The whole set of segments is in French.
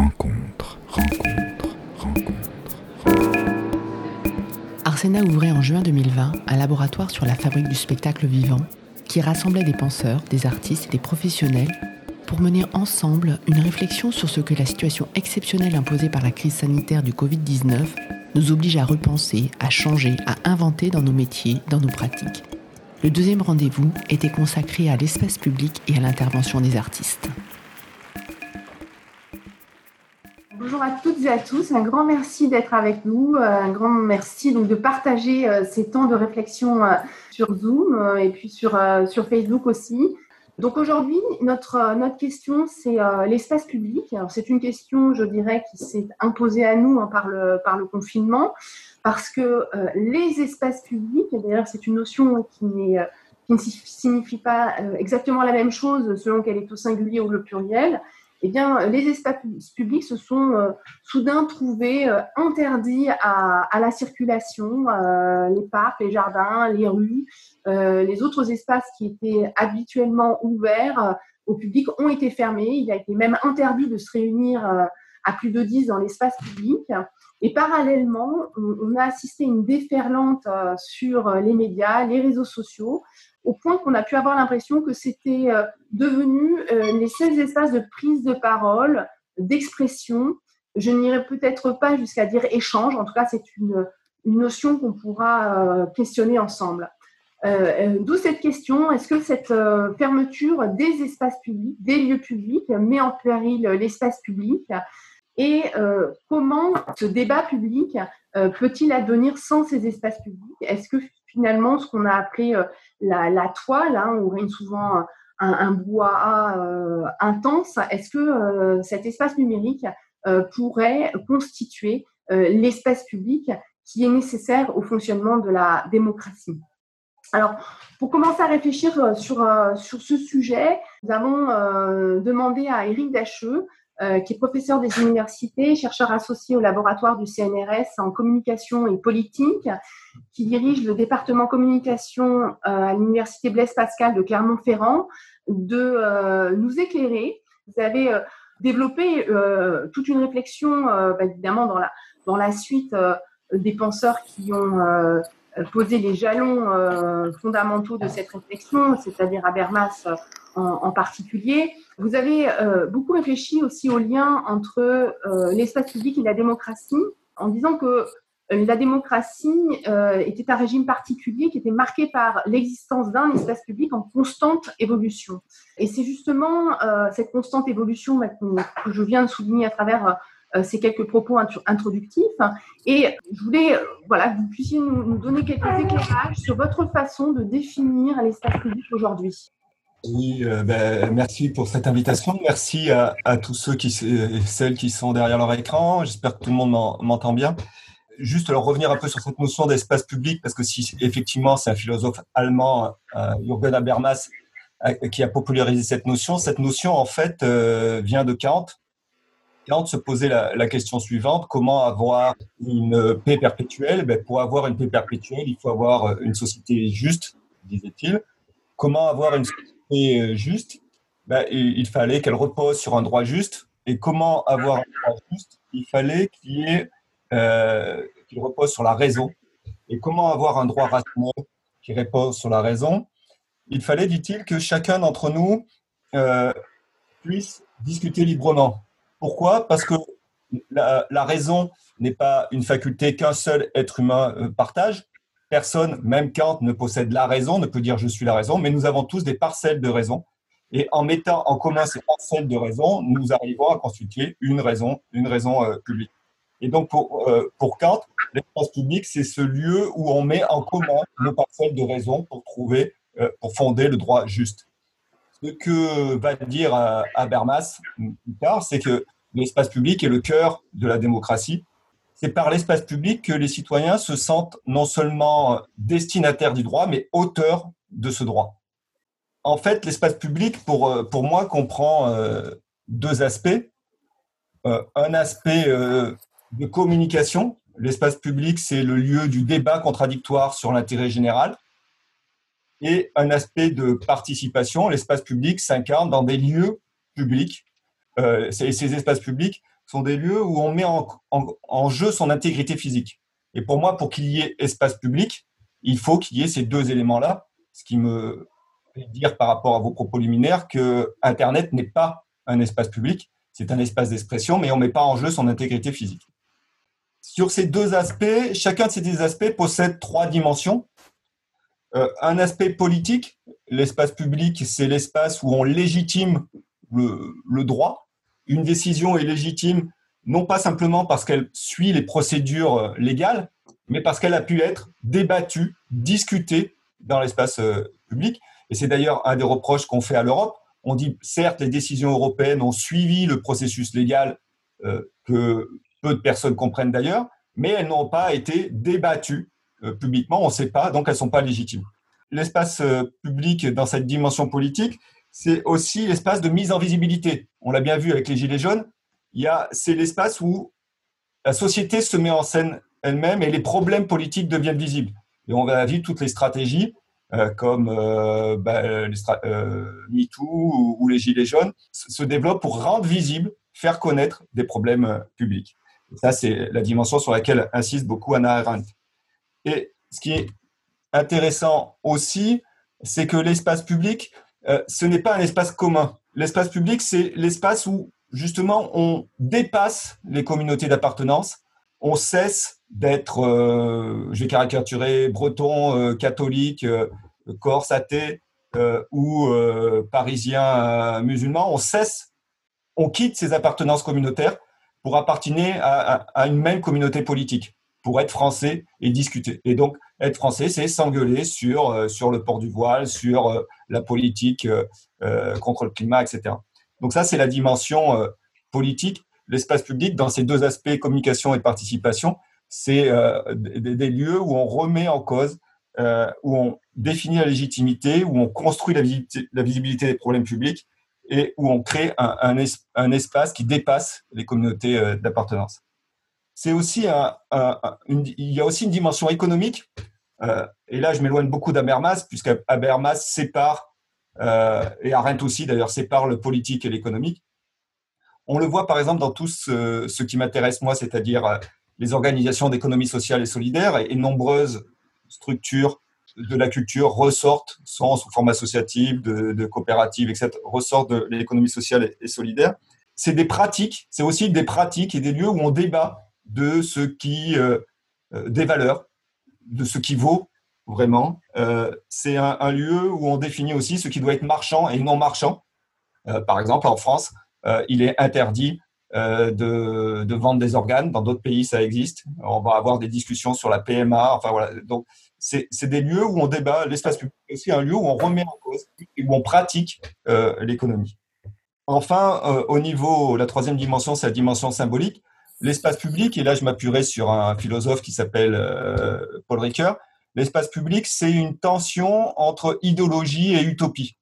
rencontre, rencontre, rencontre. Arsena ouvrait en juin 2020 un laboratoire sur la fabrique du spectacle vivant qui rassemblait des penseurs, des artistes et des professionnels pour mener ensemble une réflexion sur ce que la situation exceptionnelle imposée par la crise sanitaire du Covid-19 nous oblige à repenser, à changer, à inventer dans nos métiers, dans nos pratiques. Le deuxième rendez-vous était consacré à l'espace public et à l'intervention des artistes. Toutes à tous, un grand merci d'être avec nous, un grand merci donc de partager euh, ces temps de réflexion euh, sur Zoom euh, et puis sur, sur Facebook aussi. Donc aujourd'hui, notre, notre question, c'est l'espace public. Alors c'est une question, je dirais, qui s'est imposée à nous hein, par, le, par le confinement, parce que les espaces publics, d'ailleurs c'est une notion qui, qui ne signifie pas exactement la même chose selon qu'elle est au singulier ou le pluriel, eh bien, les espaces publics se sont euh, soudain trouvés euh, interdits à, la circulation. Euh, les parcs, les jardins, les rues, les autres espaces qui étaient habituellement ouverts au public ont été fermés. Il a été même interdit de se réunir à plus de 10 dans l'espace public. Et parallèlement, on, a assisté à une déferlante sur les médias, les réseaux sociaux, au point qu'on a pu avoir l'impression que c'était euh, devenu euh, les seuls espaces de prise de parole, d'expression. Je n'irai peut-être pas jusqu'à dire échange, en tout cas c'est une, notion qu'on pourra euh, questionner ensemble. D'où cette question, est-ce que cette fermeture des espaces publics, des lieux publics, met en péril l'espace public? Et comment ce débat public peut-il advenir sans ces espaces publics? Est-ce que finalement ce qu'on a appelé euh, la, toile, hein, où règne souvent un, bois euh, intense, est-ce que euh, cet espace numérique pourrait constituer l'espace public qui est nécessaire au fonctionnement de la démocratie? Alors, pour commencer à réfléchir sur, sur ce sujet, nous avons demandé à Éric Dacheux euh, qui est professeur des universités, chercheur associé au laboratoire du CNRS en communication et politique, qui dirige le département communication euh, à l'université Blaise Pascal de Clermont-Ferrand, de euh, nous éclairer. Vous avez développé toute une réflexion, bah, évidemment, dans la, dans la suite des penseurs qui ont posé les jalons fondamentaux de cette réflexion, c'est-à-dire Habermas en, particulier. Vous avez euh, beaucoup réfléchi aussi au lien entre euh, l'espace public et la démocratie, en disant que euh, la démocratie était un régime particulier qui était marqué par l'existence d'un espace public en constante évolution. Et c'est justement cette constante évolution bah, que, je viens de souligner à travers ces quelques propos introductifs. Et je voulais voilà, que vous puissiez nous donner quelques éclairages sur votre façon de définir l'espace public aujourd'hui. Oui, euh, ben, merci pour cette invitation. Merci à, tous ceux qui, celles qui sont derrière leur écran. J'espère que tout le monde m'entend bien. Juste alors revenir un peu sur cette notion d'espace public, parce que si effectivement c'est un philosophe allemand, euh, Jürgen Habermas, euh, qui a popularisé cette notion, cette notion en fait vient de Kant. Kant se posait la, question suivante comment avoir une paix perpétuelle? Ben, Pour avoir une paix perpétuelle, il faut avoir une société juste, disait-il. Comment avoir une société euh, juste, bah, il, fallait qu'elle repose sur un droit juste. Et comment avoir un droit juste? Il fallait qu'il euh, repose sur la raison. Et comment avoir un droit rationnel qui repose sur la raison? Il fallait, dit-il, que chacun d'entre nous euh, puisse discuter librement. Pourquoi? Parce que la, raison n'est pas une faculté qu'un seul être humain partage, Personne, même Kant, ne possède la raison, ne peut dire je suis la raison, mais nous avons tous des parcelles de raison. Et en mettant en commun ces parcelles de raison, nous arrivons à constituer une raison, une raison euh, publique. Et donc pour, euh, pour Kant, l'espace public, c'est ce lieu où on met en commun nos parcelles de raison pour trouver, euh, pour fonder le droit juste. Ce que va dire Habermas plus tard, c'est que l'espace public est le cœur de la démocratie c'est par l'espace public que les citoyens se sentent non seulement destinataires du droit, mais auteurs de ce droit. En fait, l'espace public, pour, euh, pour moi, comprend euh, deux aspects. Euh, un aspect de communication. L'espace public, c'est le lieu du débat contradictoire sur l'intérêt général. Et un aspect de participation. L'espace public s'incarne dans des lieux publics ces, espaces publics sont des lieux où on met en, jeu son intégrité physique. Et pour moi, pour qu'il y ait espace public, il faut qu'il y ait ces deux éléments-là, ce qui me fait dire par rapport à vos propos liminaires que Internet n'est pas un espace public, c'est un espace d'expression, mais on ne met pas en jeu son intégrité physique. Sur ces deux aspects, chacun de ces deux aspects possède trois dimensions. Euh, un aspect politique, l'espace public, c'est l'espace où on légitime le, droit. Une décision est légitime non pas simplement parce qu'elle suit les procédures euh, légales, mais parce qu'elle a pu être débattue, discutée dans l'espace euh, public. Et c'est d'ailleurs un des reproches qu'on fait à l'Europe. On dit, certes, les décisions européennes ont suivi le processus légal que peu de personnes comprennent d'ailleurs, mais elles n'ont pas été débattues publiquement, on ne sait pas, donc elles ne sont pas légitimes. L'espace euh, public dans cette dimension politique, c'est aussi l'espace de mise en visibilité. On l'a bien vu avec les Gilets jaunes, c'est l'espace où la société se met en scène elle-même et les problèmes politiques deviennent visibles. Et on va vivre toutes les stratégies euh, comme bah, MeToo ou, ou, les Gilets jaunes se développent pour rendre visible, faire connaître des problèmes publics. Ça, c'est la dimension sur laquelle insiste beaucoup Anna Arendt. Et ce qui est intéressant aussi, c'est que l'espace public, euh, ce n'est pas un espace commun. L'espace public, c'est l'espace où, justement, on dépasse les communautés d'appartenance, on cesse d'être, euh, je vais caricaturer, breton, euh, catholique, corse, athée ou parisien, musulman, on cesse, on quitte ces appartenances communautaires pour appartenir à, une même communauté politique, pour être français et discuter. Et donc, être français, c'est s'engueuler sur, euh, le port du voile, sur euh, la politique euh, contre le climat, etc. Donc ça, c'est la dimension politique. L'espace public, dans ces deux aspects, communication et participation, c'est des, lieux où on remet en cause, où on définit la légitimité, où on construit la visibilité des problèmes publics et où on crée un, espace qui dépasse les communautés d'appartenance. C'est aussi un, il y a aussi une dimension économique. Euh, et là, je m'éloigne beaucoup d'Abermas, puisque Habermas sépare, euh, et Arendt aussi d'ailleurs, sépare le politique et l'économique. On le voit par exemple dans tout ce, qui m'intéresse moi, c'est-à-dire les organisations d'économie sociale et solidaire et nombreuses structures de la culture ressortent, soit sous forme associative, de coopérative, etc., ressortent de l'économie sociale et, solidaire. C'est des pratiques, c'est aussi des pratiques et des lieux où on débat de ce qui, euh, euh, des valeurs, de ce qui vaut vraiment. Euh, c'est un, lieu où on définit aussi ce qui doit être marchand et non marchand. par exemple, en France, il est interdit de, de, vendre des organes. Dans d'autres pays, ça existe. On va avoir des discussions sur la PMA. Enfin voilà. Donc, c'est des lieux où on débat, l'espace public est aussi un lieu où on remet en cause et où on pratique l'économie. Enfin, au niveau, la troisième dimension, c'est la dimension symbolique. L'espace public, et là je m'appuierai sur un philosophe qui s'appelle euh, Paul Ricoeur, l'espace public, c'est une tension entre idéologie et utopie.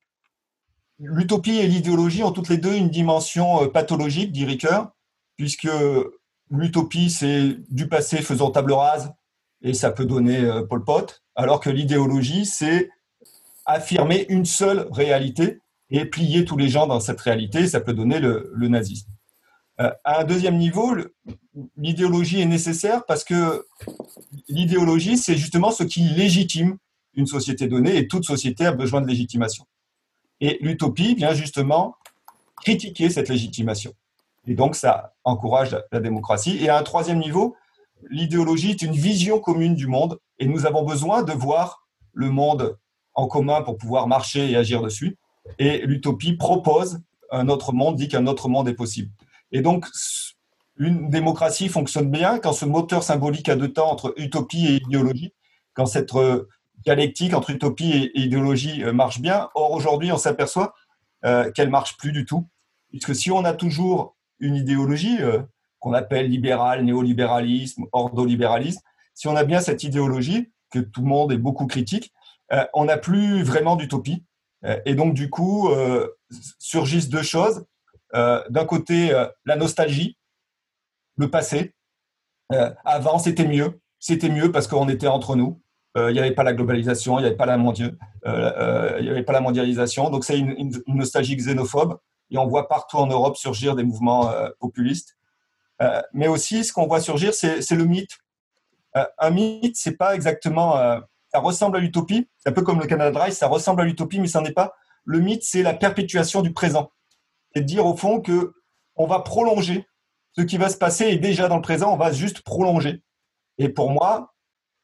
L'utopie et l'idéologie ont toutes les deux une dimension pathologique, dit Ricoeur, puisque l'utopie, c'est du passé faisant table rase, et ça peut donner euh, Pol Pot, alors que l'idéologie, c'est affirmer une seule réalité et plier tous les gens dans cette réalité, ça peut donner le, nazisme. Euh, à un deuxième niveau, l'idéologie est nécessaire parce que l'idéologie, c'est justement ce qui légitime une société donnée et toute société a besoin de légitimation. Et l'utopie vient justement critiquer cette légitimation. Et donc, ça encourage la démocratie. Et à un troisième niveau, l'idéologie est une vision commune du monde et nous avons besoin de voir le monde en commun pour pouvoir marcher et agir dessus. Et l'utopie propose un autre monde, dit qu'un autre monde est possible. Et donc, une démocratie fonctionne bien quand ce moteur symbolique a deux temps entre utopie et idéologie, quand cette euh, dialectique entre utopie et idéologie euh, marche bien. Or, aujourd'hui, on s'aperçoit euh, qu'elle marche plus du tout. Puisque si on a toujours une idéologie, qu'on appelle libéral, néolibéralisme, ordolibéralisme, si on a bien cette idéologie, que tout le monde est beaucoup critique, on n'a plus vraiment d'utopie. Et donc, du coup, surgissent deux choses. D'un côté, la nostalgie, le passé. avant, c'était mieux. C'était mieux parce qu'on était entre nous. Il n'y avait pas la globalisation, il n'y avait, pas la mondialisation. Donc, c'est une, une, nostalgie xénophobe et on voit partout en Europe surgir des mouvements populistes. mais aussi, ce qu'on voit surgir, c'est le mythe. un mythe, c'est pas exactement, ça ressemble à l'utopie. C'est un peu comme le Canada Dry, ça ressemble à l'utopie, mais ça n'est pas. Le mythe, c'est la perpétuation du présent. C'est de dire au fond que on va prolonger ce qui va se passer est déjà dans le présent, on va juste prolonger. Et pour moi,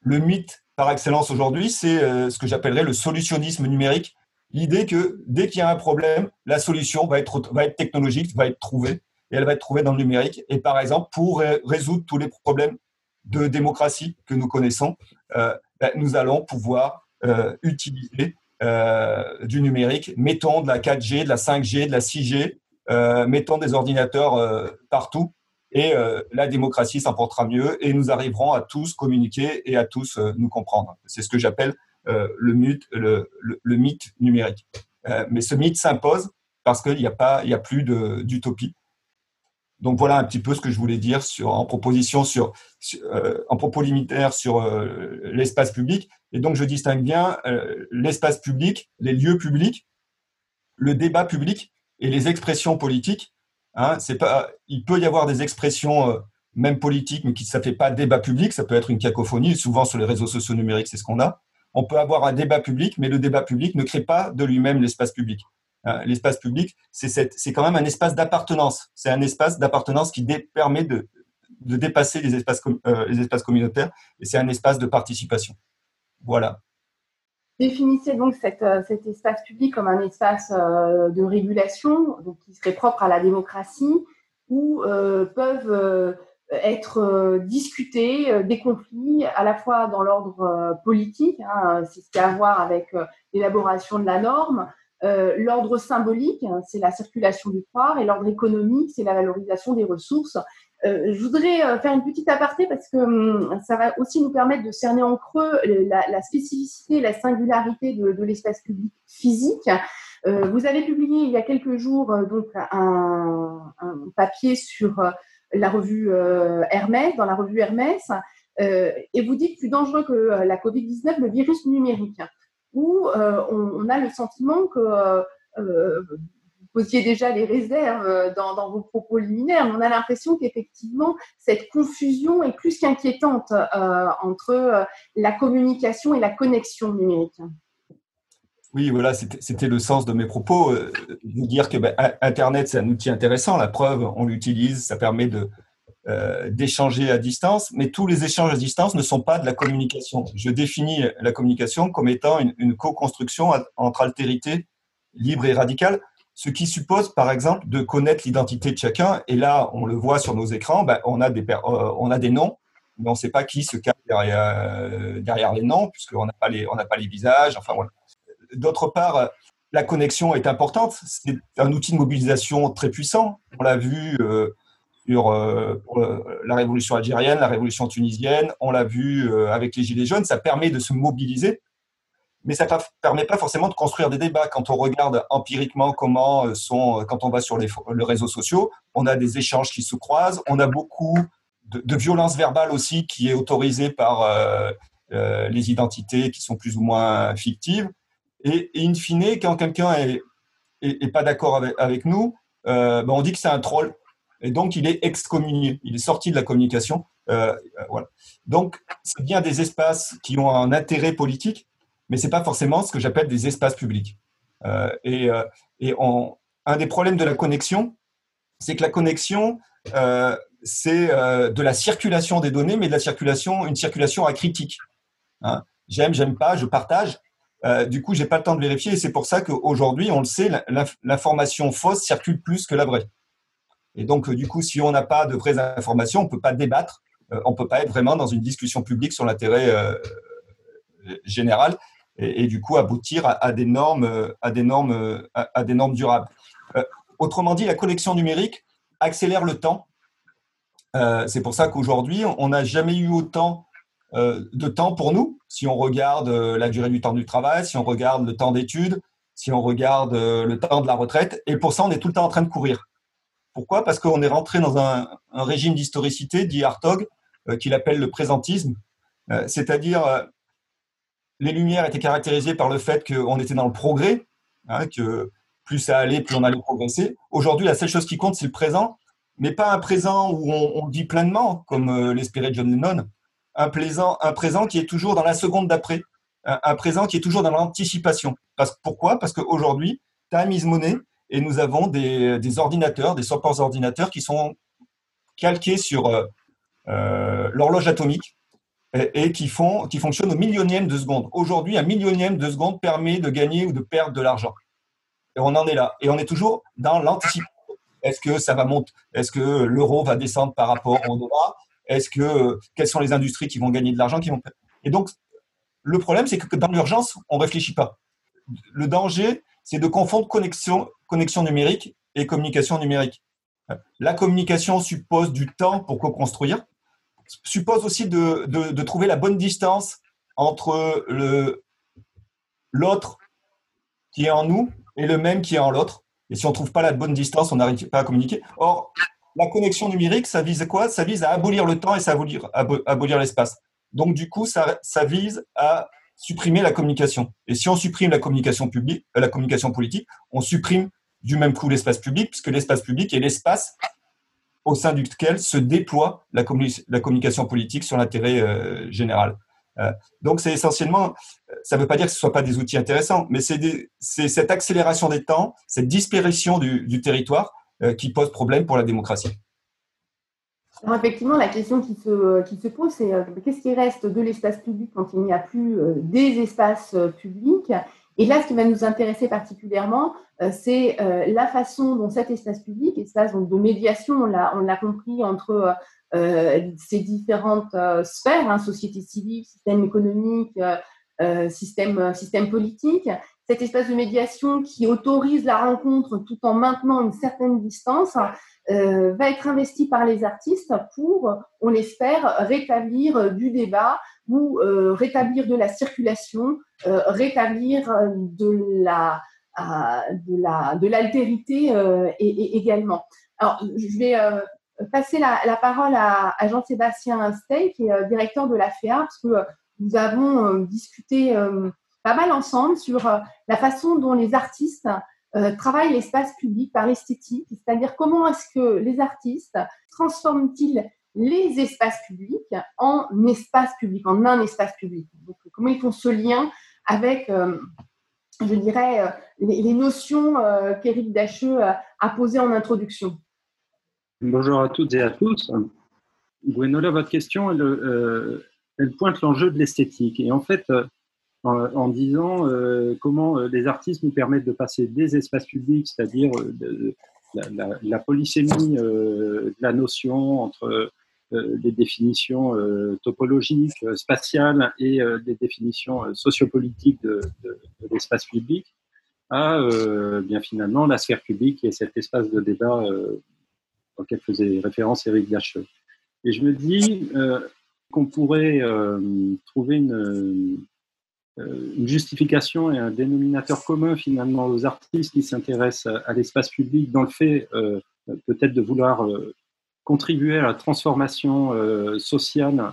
le mythe par excellence aujourd'hui, c'est euh, ce que j'appellerais le solutionnisme numérique. L'idée que dès qu'il y a un problème, la solution va être, va être technologique, va être trouvée, et elle va être trouvée dans le numérique. Et par exemple, pour résoudre tous les problèmes de démocratie que nous connaissons, euh, ben, nous allons pouvoir euh, utiliser du numérique, mettons de la 4G, de la 5G, de la 6G, mettons des ordinateurs partout et euh, la démocratie s'en portera mieux et nous arriverons à tous communiquer et à tous euh, nous comprendre. C'est ce que j'appelle euh, le, mythe, numérique. mais ce mythe s'impose parce qu'il n'y a, pas, il a plus d'utopie. Donc voilà un petit peu ce que je voulais dire sur, en proposition sur, en propos liminaire sur l'espace public. Et donc je distingue bien l'espace public, les lieux publics, le débat public et les expressions politiques Hein, il peut y avoir des expressions, euh, même politiques, mais qui ça fait pas débat public. Ça peut être une cacophonie. Souvent sur les réseaux sociaux numériques, c'est ce qu'on a. On peut avoir un débat public, mais le débat public ne crée pas de lui-même l'espace public. Hein, l'espace public, c'est quand même un espace d'appartenance. C'est un espace d'appartenance qui permet de, dépasser les espaces, euh, les espaces communautaires et c'est un espace de participation. Voilà définissez donc euh, cet espace public comme un espace euh, de régulation, donc qui serait propre à la démocratie, où euh, peuvent être discutés des conflits à la fois dans l'ordre politique, hein, c'est ce qui a à voir avec l'élaboration de la norme, l'ordre symbolique, hein, c'est la circulation du pouvoir, et l'ordre économique, c'est la valorisation des ressources euh, je voudrais euh, faire une petite aparté parce que hum, ça va aussi nous permettre de cerner en creux la, spécificité, la singularité de, l'espace public physique. Euh, vous avez publié il y a quelques jours donc un, papier sur la revue Hermès, dans la revue Hermès, et vous dites plus dangereux que la Covid-19, le virus numérique, où on, a le sentiment que posiez déjà les réserves euh, dans, vos propos liminaires, mais on a l'impression qu'effectivement, cette confusion est plus qu'inquiétante euh, entre euh, la communication et la connexion numérique. Oui, voilà, c'était le sens de mes propos. de dire que ben, Internet, c'est un outil intéressant. La preuve, on l'utilise, ça permet de, d'échanger à distance, mais tous les échanges à distance ne sont pas de la communication. Je définis la communication comme étant une, co-construction entre altérité libre et radicale ce qui suppose, par exemple, de connaître l'identité de chacun. Et là, on le voit sur nos écrans, ben, on, a des, euh, on a des noms, mais on ne sait pas qui se cache derrière, euh, derrière les noms, puisqu'on n'a pas, les, pas les visages. Enfin, voilà. D'autre part, la connexion est importante. C'est un outil de mobilisation très puissant. On l'a vu euh, sur la révolution algérienne, la révolution tunisienne. On l'a vu avec les Gilets jaunes. Ça permet de se mobiliser mais ça ne permet pas forcément de construire des débats. Quand on regarde empiriquement comment euh, sont, euh, quand on va sur les, réseaux sociaux, on a des échanges qui se croisent, on a beaucoup de, violence verbale aussi qui est autorisée par euh, les identités qui sont plus ou moins fictives. Et, in fine, quand quelqu'un est, pas d'accord avec, nous, ben on dit que c'est un troll. Et donc, il est excommunié, il est sorti de la communication. voilà. Donc, c'est bien des espaces qui ont un intérêt politique, mais ce n'est pas forcément ce que j'appelle des espaces publics. Euh, et, euh, et un des problèmes de la connexion, c'est que la connexion, euh, c'est de la circulation des données, mais de la circulation, une circulation acritique. Hein. J'aime, j'aime pas, je partage. du coup, j'ai pas le temps de vérifier, et c'est pour ça qu'aujourd'hui, on le sait, l'information fausse circule plus que la vraie. Et donc, du coup, si on n'a pas de vraies informations, on peut pas débattre, on peut pas être vraiment dans une discussion publique sur l'intérêt général et, du coup aboutir à, des normes, à des normes, à, des normes durables. Euh, autrement dit, la collection numérique accélère le temps. Euh, c'est pour ça qu'aujourd'hui, on n'a jamais eu autant euh, de temps pour nous. Si on regarde la durée du temps du travail, si on regarde le temps d'études, si on regarde le temps de la retraite, et pour ça, on est tout le temps en train de courir. Pourquoi? Parce qu'on est rentré dans un, régime d'historicité, dit Hartog, qu'il appelle le présentisme, c'est-à-dire les Lumières étaient caractérisées par le fait qu'on était dans le progrès, hein, que plus ça allait, plus on allait progresser. Aujourd'hui, la seule chose qui compte, c'est le présent, mais pas un présent où on, vit pleinement, comme euh, l'espérait John Lennon, un, présent, un présent qui est toujours dans la seconde d'après, un, présent qui est toujours dans l'anticipation. Parce, pourquoi? Parce qu'aujourd'hui, time is money, et nous avons des, ordinateurs, des supports ordinateurs qui sont calqués sur euh, euh, l'horloge atomique et, qui, font, qui fonctionnent au millionième de seconde. Aujourd'hui, un millionième de seconde permet de gagner ou de perdre de l'argent. Et on en est là. Et on est toujours dans l'anticipation. Est-ce que ça va monter? Est-ce que l'euro va descendre par rapport au dollar? Est-ce que quelles sont les industries qui vont gagner de l'argent Et donc le problème, c'est que dans l'urgence, on réfléchit pas. Le danger, c'est de confondre connexion, numérique et communication numérique. La communication suppose du temps pour co-construire, suppose aussi de, trouver la bonne distance entre l'autre qui est en nous et le même qui est en l'autre. Et si on ne trouve pas la bonne distance, on n'arrive pas à communiquer. Or, la connexion numérique, ça vise quoi? Ça vise à abolir le temps et ça abolir, abolir l'espace. Donc, du coup, ça, vise à supprimer la communication. Et si on supprime la communication publique, euh, la communication politique, on supprime du même coup l'espace public, puisque l'espace public est l'espace au sein duquel se déploie la, communication politique sur l'intérêt euh, général. Euh, donc, c'est essentiellement, ça ne veut pas dire que ce ne soit pas des outils intéressants, mais c'est cette accélération des temps, cette disparition du territoire qui pose problème pour la démocratie. Alors effectivement, la question qui se, pose, c'est qu'est-ce qui reste de l'espace public quand il n'y a plus des espaces publics? Et là, ce qui va nous intéresser particulièrement, c'est la façon dont cet espace public, espace donc, de médiation, on l'a compris, entre ces différentes sphères, hein, société civile, système économique, système politique, cet espace de médiation qui autorise la rencontre tout en maintenant une certaine distance, euh, va être investi par les artistes pour, on l'espère, rétablir du débat ou euh, rétablir de la circulation, euh, rétablir de la de la de l'altérité et, également. Alors, je vais passer la, la parole à, à Jean-Sébastien Stey, qui est directeur de la FEA, parce que nous avons discuté pas mal ensemble sur la façon dont les artistes euh, travaille l'espace public par l'esthétique, c'est-à-dire comment est-ce que les artistes transforment-ils les espaces publics en espace public, en un espace public? Comment ils font ce lien avec, euh, je dirais, euh, les, notions qu'Éric Dacheux a posées en introduction? Bonjour à toutes et à tous. Gwenola, votre question, elle, elle pointe l'enjeu de l'esthétique. Et en fait, en, disant euh, comment euh, les artistes nous permettent de passer des espaces publics, c'est-à-dire euh, la, polysémie de la notion entre les définitions topologiques, spatiales et les définitions sociopolitiques de, de, l'espace public, à bien finalement la sphère publique et cet espace de débat auquel faisait référence Eric Dacheux. Et je me dis qu'on pourrait trouver une, une justification et un dénominateur commun finalement aux artistes qui s'intéressent à, l'espace public dans le fait euh, peut-être de vouloir euh, contribuer à la transformation sociale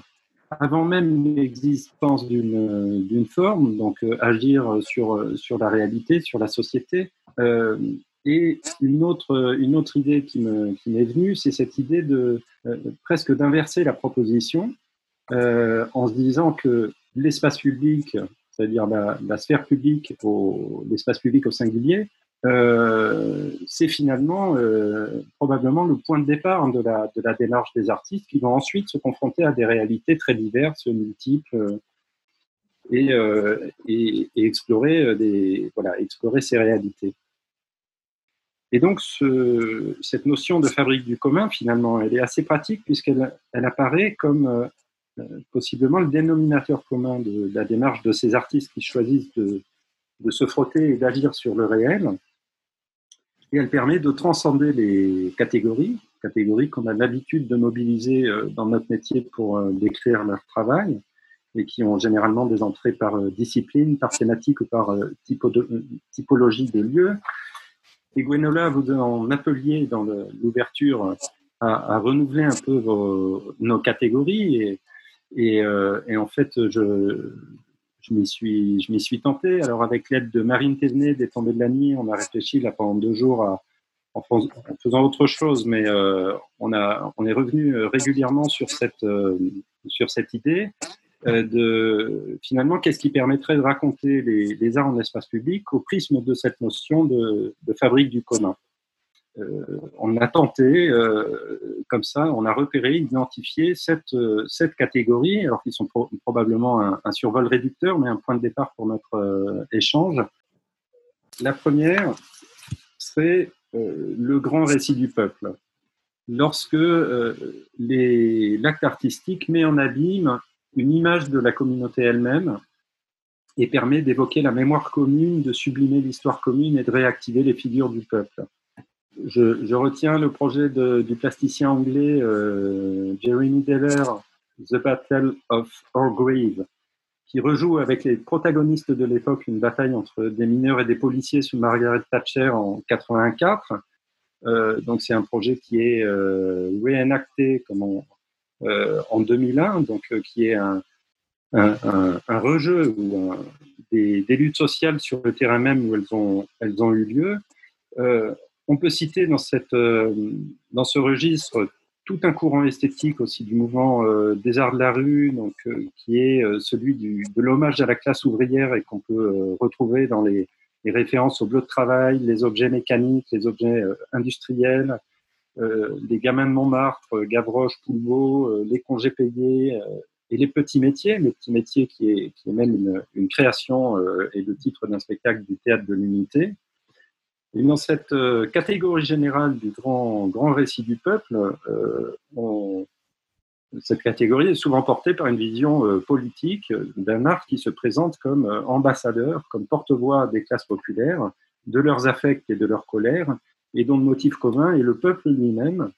avant même l'existence d'une forme, donc agir sur, sur la réalité, sur la société. et une autre, une autre idée qui m'est venue, c'est cette idée de presque d'inverser la proposition en se disant que l'espace public c'est-à-dire la, sphère publique, l'espace public au singulier, euh, c'est finalement euh, probablement le point de départ de la, de démarche des artistes qui vont ensuite se confronter à des réalités très diverses, multiples, euh, et, explorer, ces réalités. Et donc, ce, cette notion de fabrique du commun, finalement, elle est assez pratique puisqu'elle elle apparaît comme possiblement le dénominateur commun de, la démarche de ces artistes qui choisissent de, se frotter et d'agir sur le réel. Et elle permet de transcender les catégories, catégories qu'on a l'habitude de mobiliser euh, dans notre métier pour euh, décrire leur travail et qui ont généralement des entrées par discipline, par thématique ou par typologie des lieux. Et Gwenola, vous en appeliez dans l'ouverture à, renouveler un peu nos catégories et, et, euh, et, en fait, je, je m'y suis, je suis tenté. Alors, avec l'aide de Marine Thévenet, des Tombées de la Nuit, on a réfléchi là pendant deux jours en, faisant autre chose, mais euh, on, a, on est revenu régulièrement sur cette, euh, sur cette idée euh, de finalement qu'est-ce qui permettrait de raconter les, arts en espace public au prisme de cette notion de fabrique du commun? Euh, on a tenté, euh, comme ça, on a repéré, identifié cette, cette catégorie, alors qu'ils sont probablement un, survol réducteur, mais un point de départ pour notre échange. La première serait euh, le grand récit du peuple. Lorsque euh, l'acte artistique met en abîme une image de la communauté elle-même et permet d'évoquer la mémoire commune, de sublimer l'histoire commune et de réactiver les figures du peuple. Je, retiens le projet du plasticien anglais euh, Jeremy Deller, The Battle of Orgrave, qui rejoue avec les protagonistes de l'époque une bataille entre des mineurs et des policiers sous Margaret Thatcher en 84. Euh, donc c'est un projet qui est euh, réenacté comme euh, en 2001, donc euh, qui est un, un, un, rejeu ou des, des, luttes sociales sur le terrain même où elles ont, elles ont eu lieu. On peut citer dans, cette, dans ce registre tout un courant esthétique aussi du mouvement euh, des arts de la rue, euh, qui est euh, celui de l'hommage à la classe ouvrière et qu'on peut retrouver dans les, références au bleu de travail, les objets mécaniques, les objets industriels, les gamins de Montmartre, Gavroche, Poulbeau, les congés payés et les petits métiers, les petits métiers qui est, qui est même une, une création et le titre d'un spectacle du théâtre de l'unité. Et dans cette euh, catégorie générale du grand, grand récit du peuple, euh, cette catégorie est souvent portée par une vision euh, politique d'un art qui se présente comme ambassadeur, comme porte-voix des classes populaires, de leurs affects et de leur colère, et dont le motif commun est le peuple lui-même,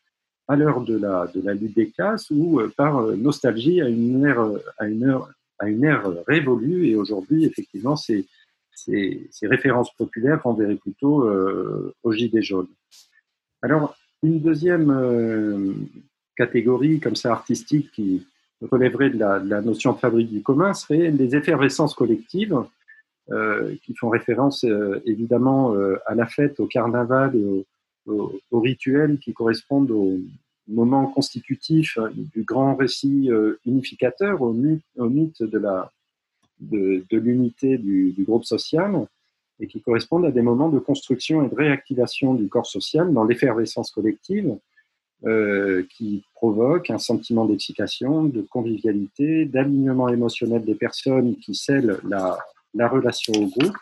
à l'heure de la, de la lutte des classes ou par nostalgie à une ère, à une à une ère révolue. Et aujourd'hui, effectivement, c'est ces, références populaires renverraient plutôt euh, au gilet jaune. Alors, une deuxième euh, catégorie comme ça artistique qui relèverait de la, notion de fabrique du commun serait les effervescences collectives euh, qui font référence évidemment à la fête, au carnaval et au, rituel qui correspondent au moment constitutif du grand récit unificateur, au mythe de la, de, l'unité du, groupe social et qui correspondent à des moments de construction et de réactivation du corps social dans l'effervescence collective euh, qui provoque un sentiment d'excitation, de convivialité, d'alignement émotionnel des personnes qui scellent la, la relation au groupe.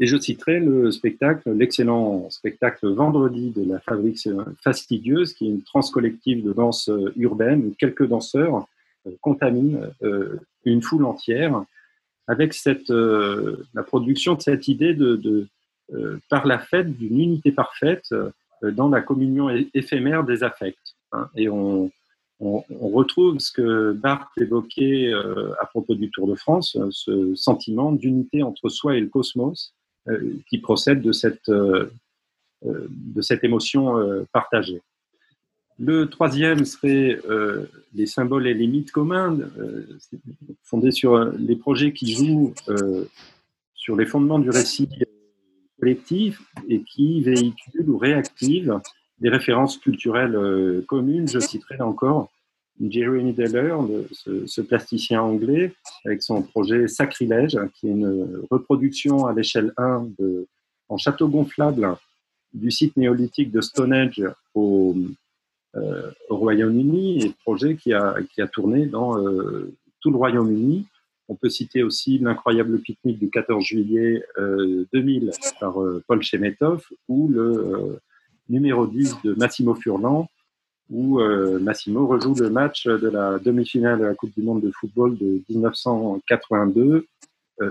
Et je citerai le spectacle, l'excellent spectacle Vendredi de la Fabrique Fastidieuse, qui est une transcollective de danse urbaine où quelques danseurs contaminent euh, une foule entière avec cette, euh, la production de cette idée de, euh, par la fête d'une unité parfaite dans la communion éphémère des affects. Hein. et on, on, on, retrouve ce que Barthes évoquait à propos du Tour de France, ce sentiment d'unité entre soi et le cosmos qui procède de cette, de cette émotion partagée. Le troisième serait euh, les symboles et les mythes communs, euh, fondés sur euh, les projets qui jouent sur les fondements du récit collectif et qui véhiculent ou réactivent des références culturelles communes. Je citerai encore Jeremy Deller, ce, plasticien anglais, avec son projet Sacrilège, qui est une reproduction à l'échelle 1 de, en château gonflable du site néolithique de Stonehenge au, au Royaume-Uni et projet qui a, qui a tourné dans euh, tout le Royaume-Uni. On peut citer aussi l'incroyable pique-nique du 14 juillet 2000 euh, par Paul Chemetov ou le numéro 10 de Massimo Furlan où Massimo rejoue le match de la demi-finale de la Coupe du Monde de football de 1982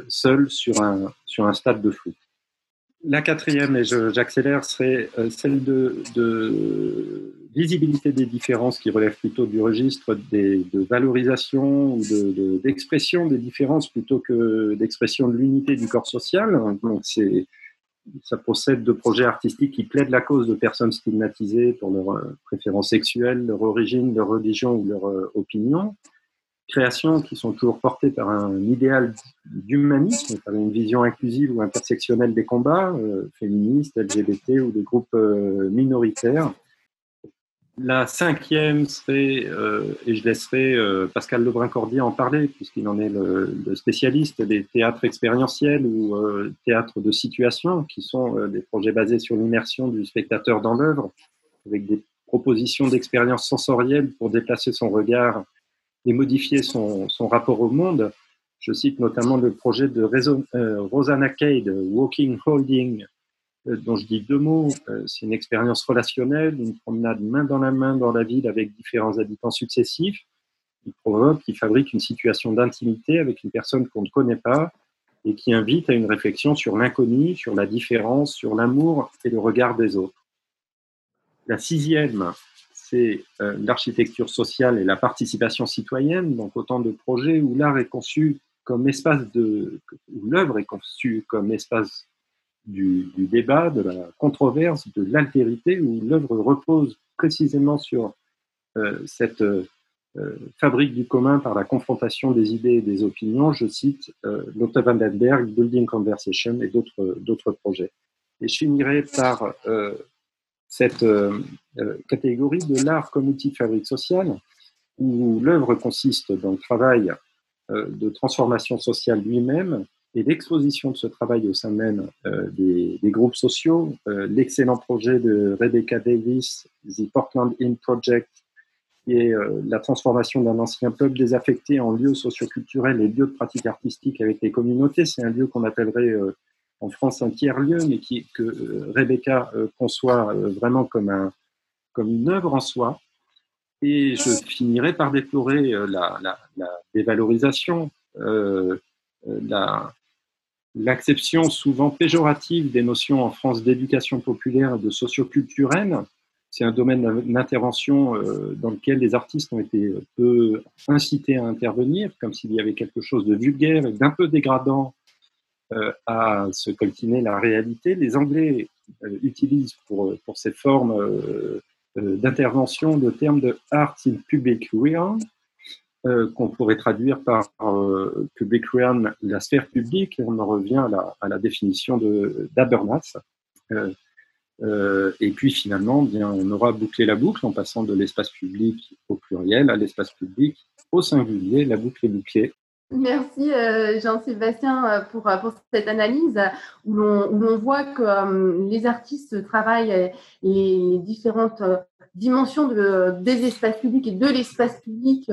seul sur un, sur un stade de foot. La quatrième, et j'accélère, serait celle de, visibilité des différences qui relèvent plutôt du registre des, de valorisation ou d'expression de, des différences plutôt que d'expression de l'unité du corps social. Donc ça procède de projets artistiques qui plaident la cause de personnes stigmatisées pour leur euh, préférence sexuelle, leur origine, leur religion ou leur euh, opinion. Créations qui sont toujours portées par un idéal d'humanisme, par une vision inclusive ou intersectionnelle des combats, euh, féministes, LGBT ou des groupes euh, minoritaires. La cinquième serait, euh, et je laisserai Pascal Lebrun-Cordier en parler, puisqu'il en est le, le, spécialiste, des théâtres expérientiels ou théâtres de situation, qui sont des projets basés sur l'immersion du spectateur dans l'œuvre, avec des propositions d'expériences sensorielles pour déplacer son regard et modifier son, rapport au monde. Je cite notamment le projet de euh, Rosanna Cade, Walking Holding, euh, dont je dis deux mots. Euh, c'est une expérience relationnelle, une promenade main dans la main dans la ville avec différents habitants successifs, qui provoque, qui fabrique une situation d'intimité avec une personne qu'on ne connaît pas et qui invite à une réflexion sur l'inconnu, sur la différence, sur l'amour et le regard des autres. La sixième, euh, l'architecture sociale et la participation citoyenne, donc autant de projets où l'art est conçu comme espace de, où l'œuvre est conçue comme espace du, débat, de la controverse, de l'altérité, où l'œuvre repose précisément sur euh, cette euh, fabrique du commun par la confrontation des idées et des opinions. Je cite Lotte Vandenberg, Building Conversation et d'autres projets. Et je finirai par cette euh, euh, catégorie de l'art comme outil de fabrique sociale, où l'œuvre consiste dans le travail euh, de transformation sociale lui-même et l'exposition de ce travail au sein même des, groupes sociaux. L'excellent projet de Rebecca Davis, The Portland In Project, qui est la transformation d'un ancien peuple désaffecté en lieu socioculturel et lieu de pratique artistique avec les communautés. C'est un lieu qu'on appellerait en France un tiers-lieu, mais qui, que euh, Rebecca euh, conçoit euh, vraiment comme, un, comme une œuvre en soi. Et je finirai par déplorer la, dévalorisation, l'acception souvent péjorative des notions en France d'éducation populaire et de socioculturelle. C'est un domaine d'intervention dans lequel les artistes ont été peu incités à intervenir, comme s'il y avait quelque chose de vulgaire et d'un peu dégradant euh, à se coltiner la réalité. Les Anglais euh, utilisent pour, pour ces formes euh, d'intervention le terme de art in public realm, qu'on pourrait traduire par public realm, la sphère publique, et on en revient à la, à la définition d'Habermas. et puis finalement, bien, on aura bouclé la boucle en passant de l'espace public au pluriel à l'espace public au singulier. La boucle est bouclée. Merci euh, Jean-Sébastien euh, pour, euh, pour, cette analyse où l'on voit que les artistes travaillent les différentes dimensions de, des espaces publics et de l'espace public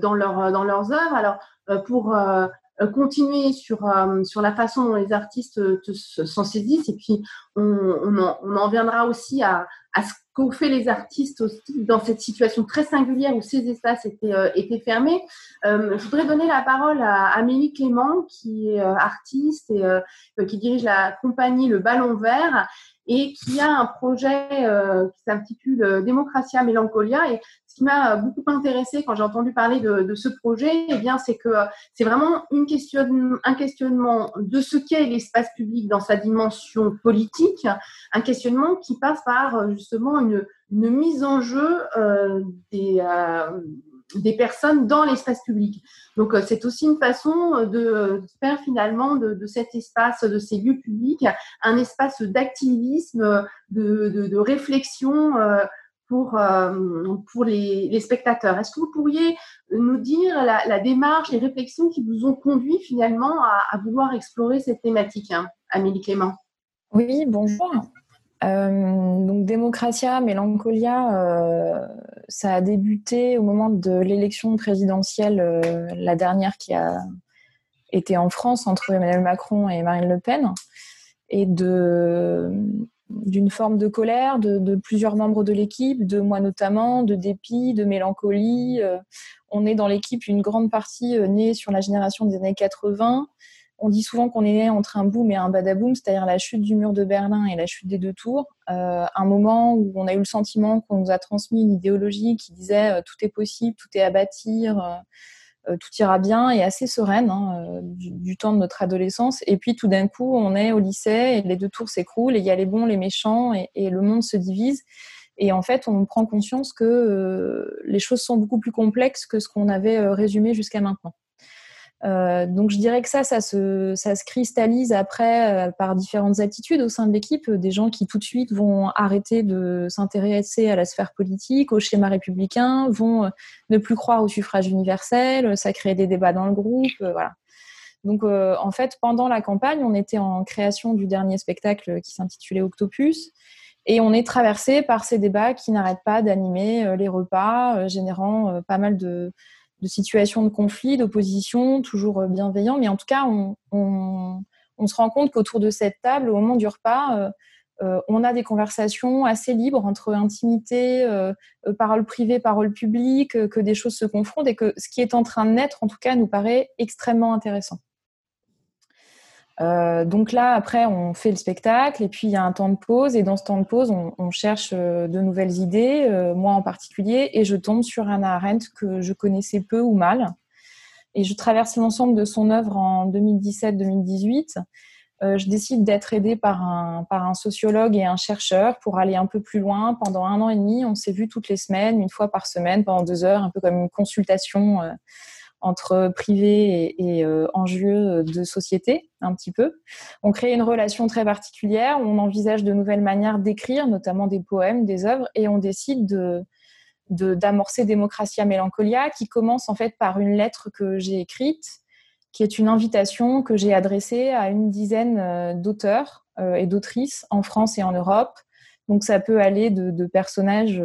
dans, leur, dans leurs œuvres. Alors, pour continuer sur, sur la façon dont les artistes s'en saisissent et puis on, on, en, on en viendra aussi à, à ce qu'ont fait les artistes aussi dans cette situation très singulière où ces espaces étaient, euh, étaient fermés. Euh, je voudrais donner la parole à Amélie Clément, qui est euh, artiste et qui dirige la compagnie Le Ballon Vert et qui a un projet qui s'intitule Démocratia Mélancolia. Et ce qui m'a beaucoup intéressé quand j'ai entendu parler de, de, ce projet, eh bien, c'est que c'est vraiment une question, un questionnement de ce qu'est l'espace public dans sa dimension politique, un questionnement qui passe par justement une, une mise en jeu euh, des, euh, des personnes dans l'espace public. Donc, euh, c'est aussi une façon de faire finalement de, cet espace, de ces lieux publics, un espace d'activisme, de, réflexion pour, pour les, spectateurs. Est-ce que vous pourriez nous dire la, démarche, les réflexions qui vous ont conduit finalement à, à vouloir explorer cette thématique, hein, Amélie Clément? Oui, bonjour. Euh, donc Démocratia, Mélancolia, euh, ça a débuté au moment de l'élection présidentielle, euh, la dernière qui a été en France entre Emmanuel Macron et Marine Le Pen, et d'une forme de colère de, de plusieurs membres de l'équipe, de moi notamment, de dépit, de mélancolie. on est dans l'équipe une grande partie née sur la génération des années 80 on dit souvent qu'on est né entre un boom et un badaboom, c'est-à-dire la chute du mur de Berlin et la chute des deux tours. Euh, un moment où on a eu le sentiment qu'on nous a transmis une idéologie qui disait euh, tout est possible, tout est à bâtir, euh, tout ira bien et assez sereine hein, du, temps de notre adolescence. Et puis tout d'un coup, on est au lycée et les deux tours s'écroulent et il y a les bons, les méchants et, et le monde se divise. Et en fait, on prend conscience que les choses sont beaucoup plus complexes que ce qu'on avait résumé jusqu'à maintenant. Euh, donc je dirais que ça, ça se, cristallise après euh, par différentes attitudes au sein de l'équipe, des gens qui tout de suite vont arrêter de s'intéresser à la sphère politique, au schéma républicain, vont euh, ne plus croire au suffrage universel, ça crée des débats dans le groupe, voilà. Donc en fait, pendant la campagne, on était en création du dernier spectacle qui s'intitulait Octopus. Et on est traversé par ces débats qui n'arrêtent pas d'animer les repas, générant pas mal de, de situations de conflit, d'opposition, toujours euh, bienveillant. Mais en tout cas, on, se rend compte qu'autour de cette table, au moment du repas, euh, euh, on a des conversations assez libres entre intimité, parole privée, parole publique, que des choses se confrontent et que ce qui est en train de naître, en tout cas, nous paraît extrêmement intéressant. Euh, donc là, après, on fait le spectacle et puis il y a un temps de pause. Et dans ce temps de pause, on, cherche euh, de nouvelles idées, euh, moi en particulier, et je tombe sur Anna Arendt que je connaissais peu ou mal. Et je traverse l'ensemble de son œuvre en 2017-2018. je décide d'être aidée par un, par un sociologue et un chercheur pour aller un peu plus loin. Pendant un an et demi, on s'est vu toutes les semaines, une fois par semaine, pendant deux heures, un peu comme une consultation entre privé et, euh, enjeux de société, un petit peu. On crée une relation très particulière, on envisage de nouvelles manières d'écrire, notamment des poèmes, des œuvres, et on décide de d'amorcer Démocratia Mélancolia, qui commence en fait par une lettre que j'ai écrite, qui est une invitation que j'ai adressée à une dizaine euh, d'auteurs euh, et d'autrices en France et en Europe. Donc ça peut aller de, personnages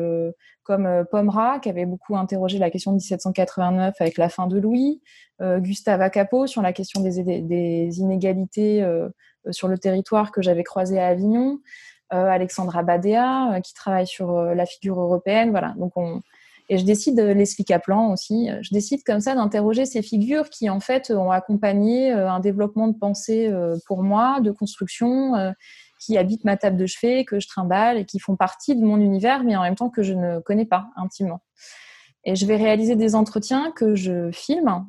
comme euh, Pomera, qui avait beaucoup interrogé la question de 1789 avec la fin de Louis, euh, Gustave Acapo sur la question des, inégalités euh, sur le territoire que j'avais croisé à Avignon, Alexandra Badea, qui travaille sur la figure européenne. Voilà. Donc on, et je décide, l'expliquer à plan aussi, je décide comme ça d'interroger ces figures qui en fait ont accompagné un développement de pensée pour moi, de construction, qui habitent ma table de chevet, que je trimballe et qui font partie de mon univers, mais en même temps que je ne connais pas intimement. Et je vais réaliser des entretiens que je filme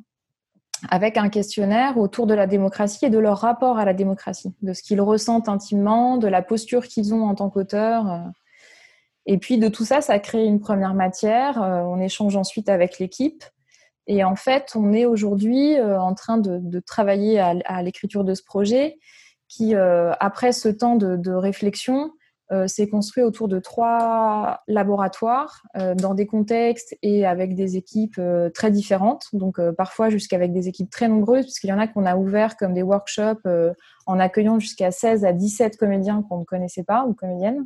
avec un questionnaire autour de la démocratie et de leur rapport à la démocratie, de ce qu'ils ressentent intimement, de la posture qu'ils ont en tant qu'auteurs. Et puis de tout ça, ça crée une première matière. On échange ensuite avec l'équipe. Et en fait, on est aujourd'hui euh, en train de, travailler à l'écriture de ce projet qui, euh, après ce temps de, réflexion, euh, s'est construit autour de trois laboratoires euh, dans des contextes et avec des équipes très différentes, donc parfois jusqu'avec des équipes très nombreuses, puisqu'il y en a qu'on a ouvert comme des workshops en accueillant jusqu'à 16 à 17 comédiens qu'on ne connaissait pas ou comédiennes,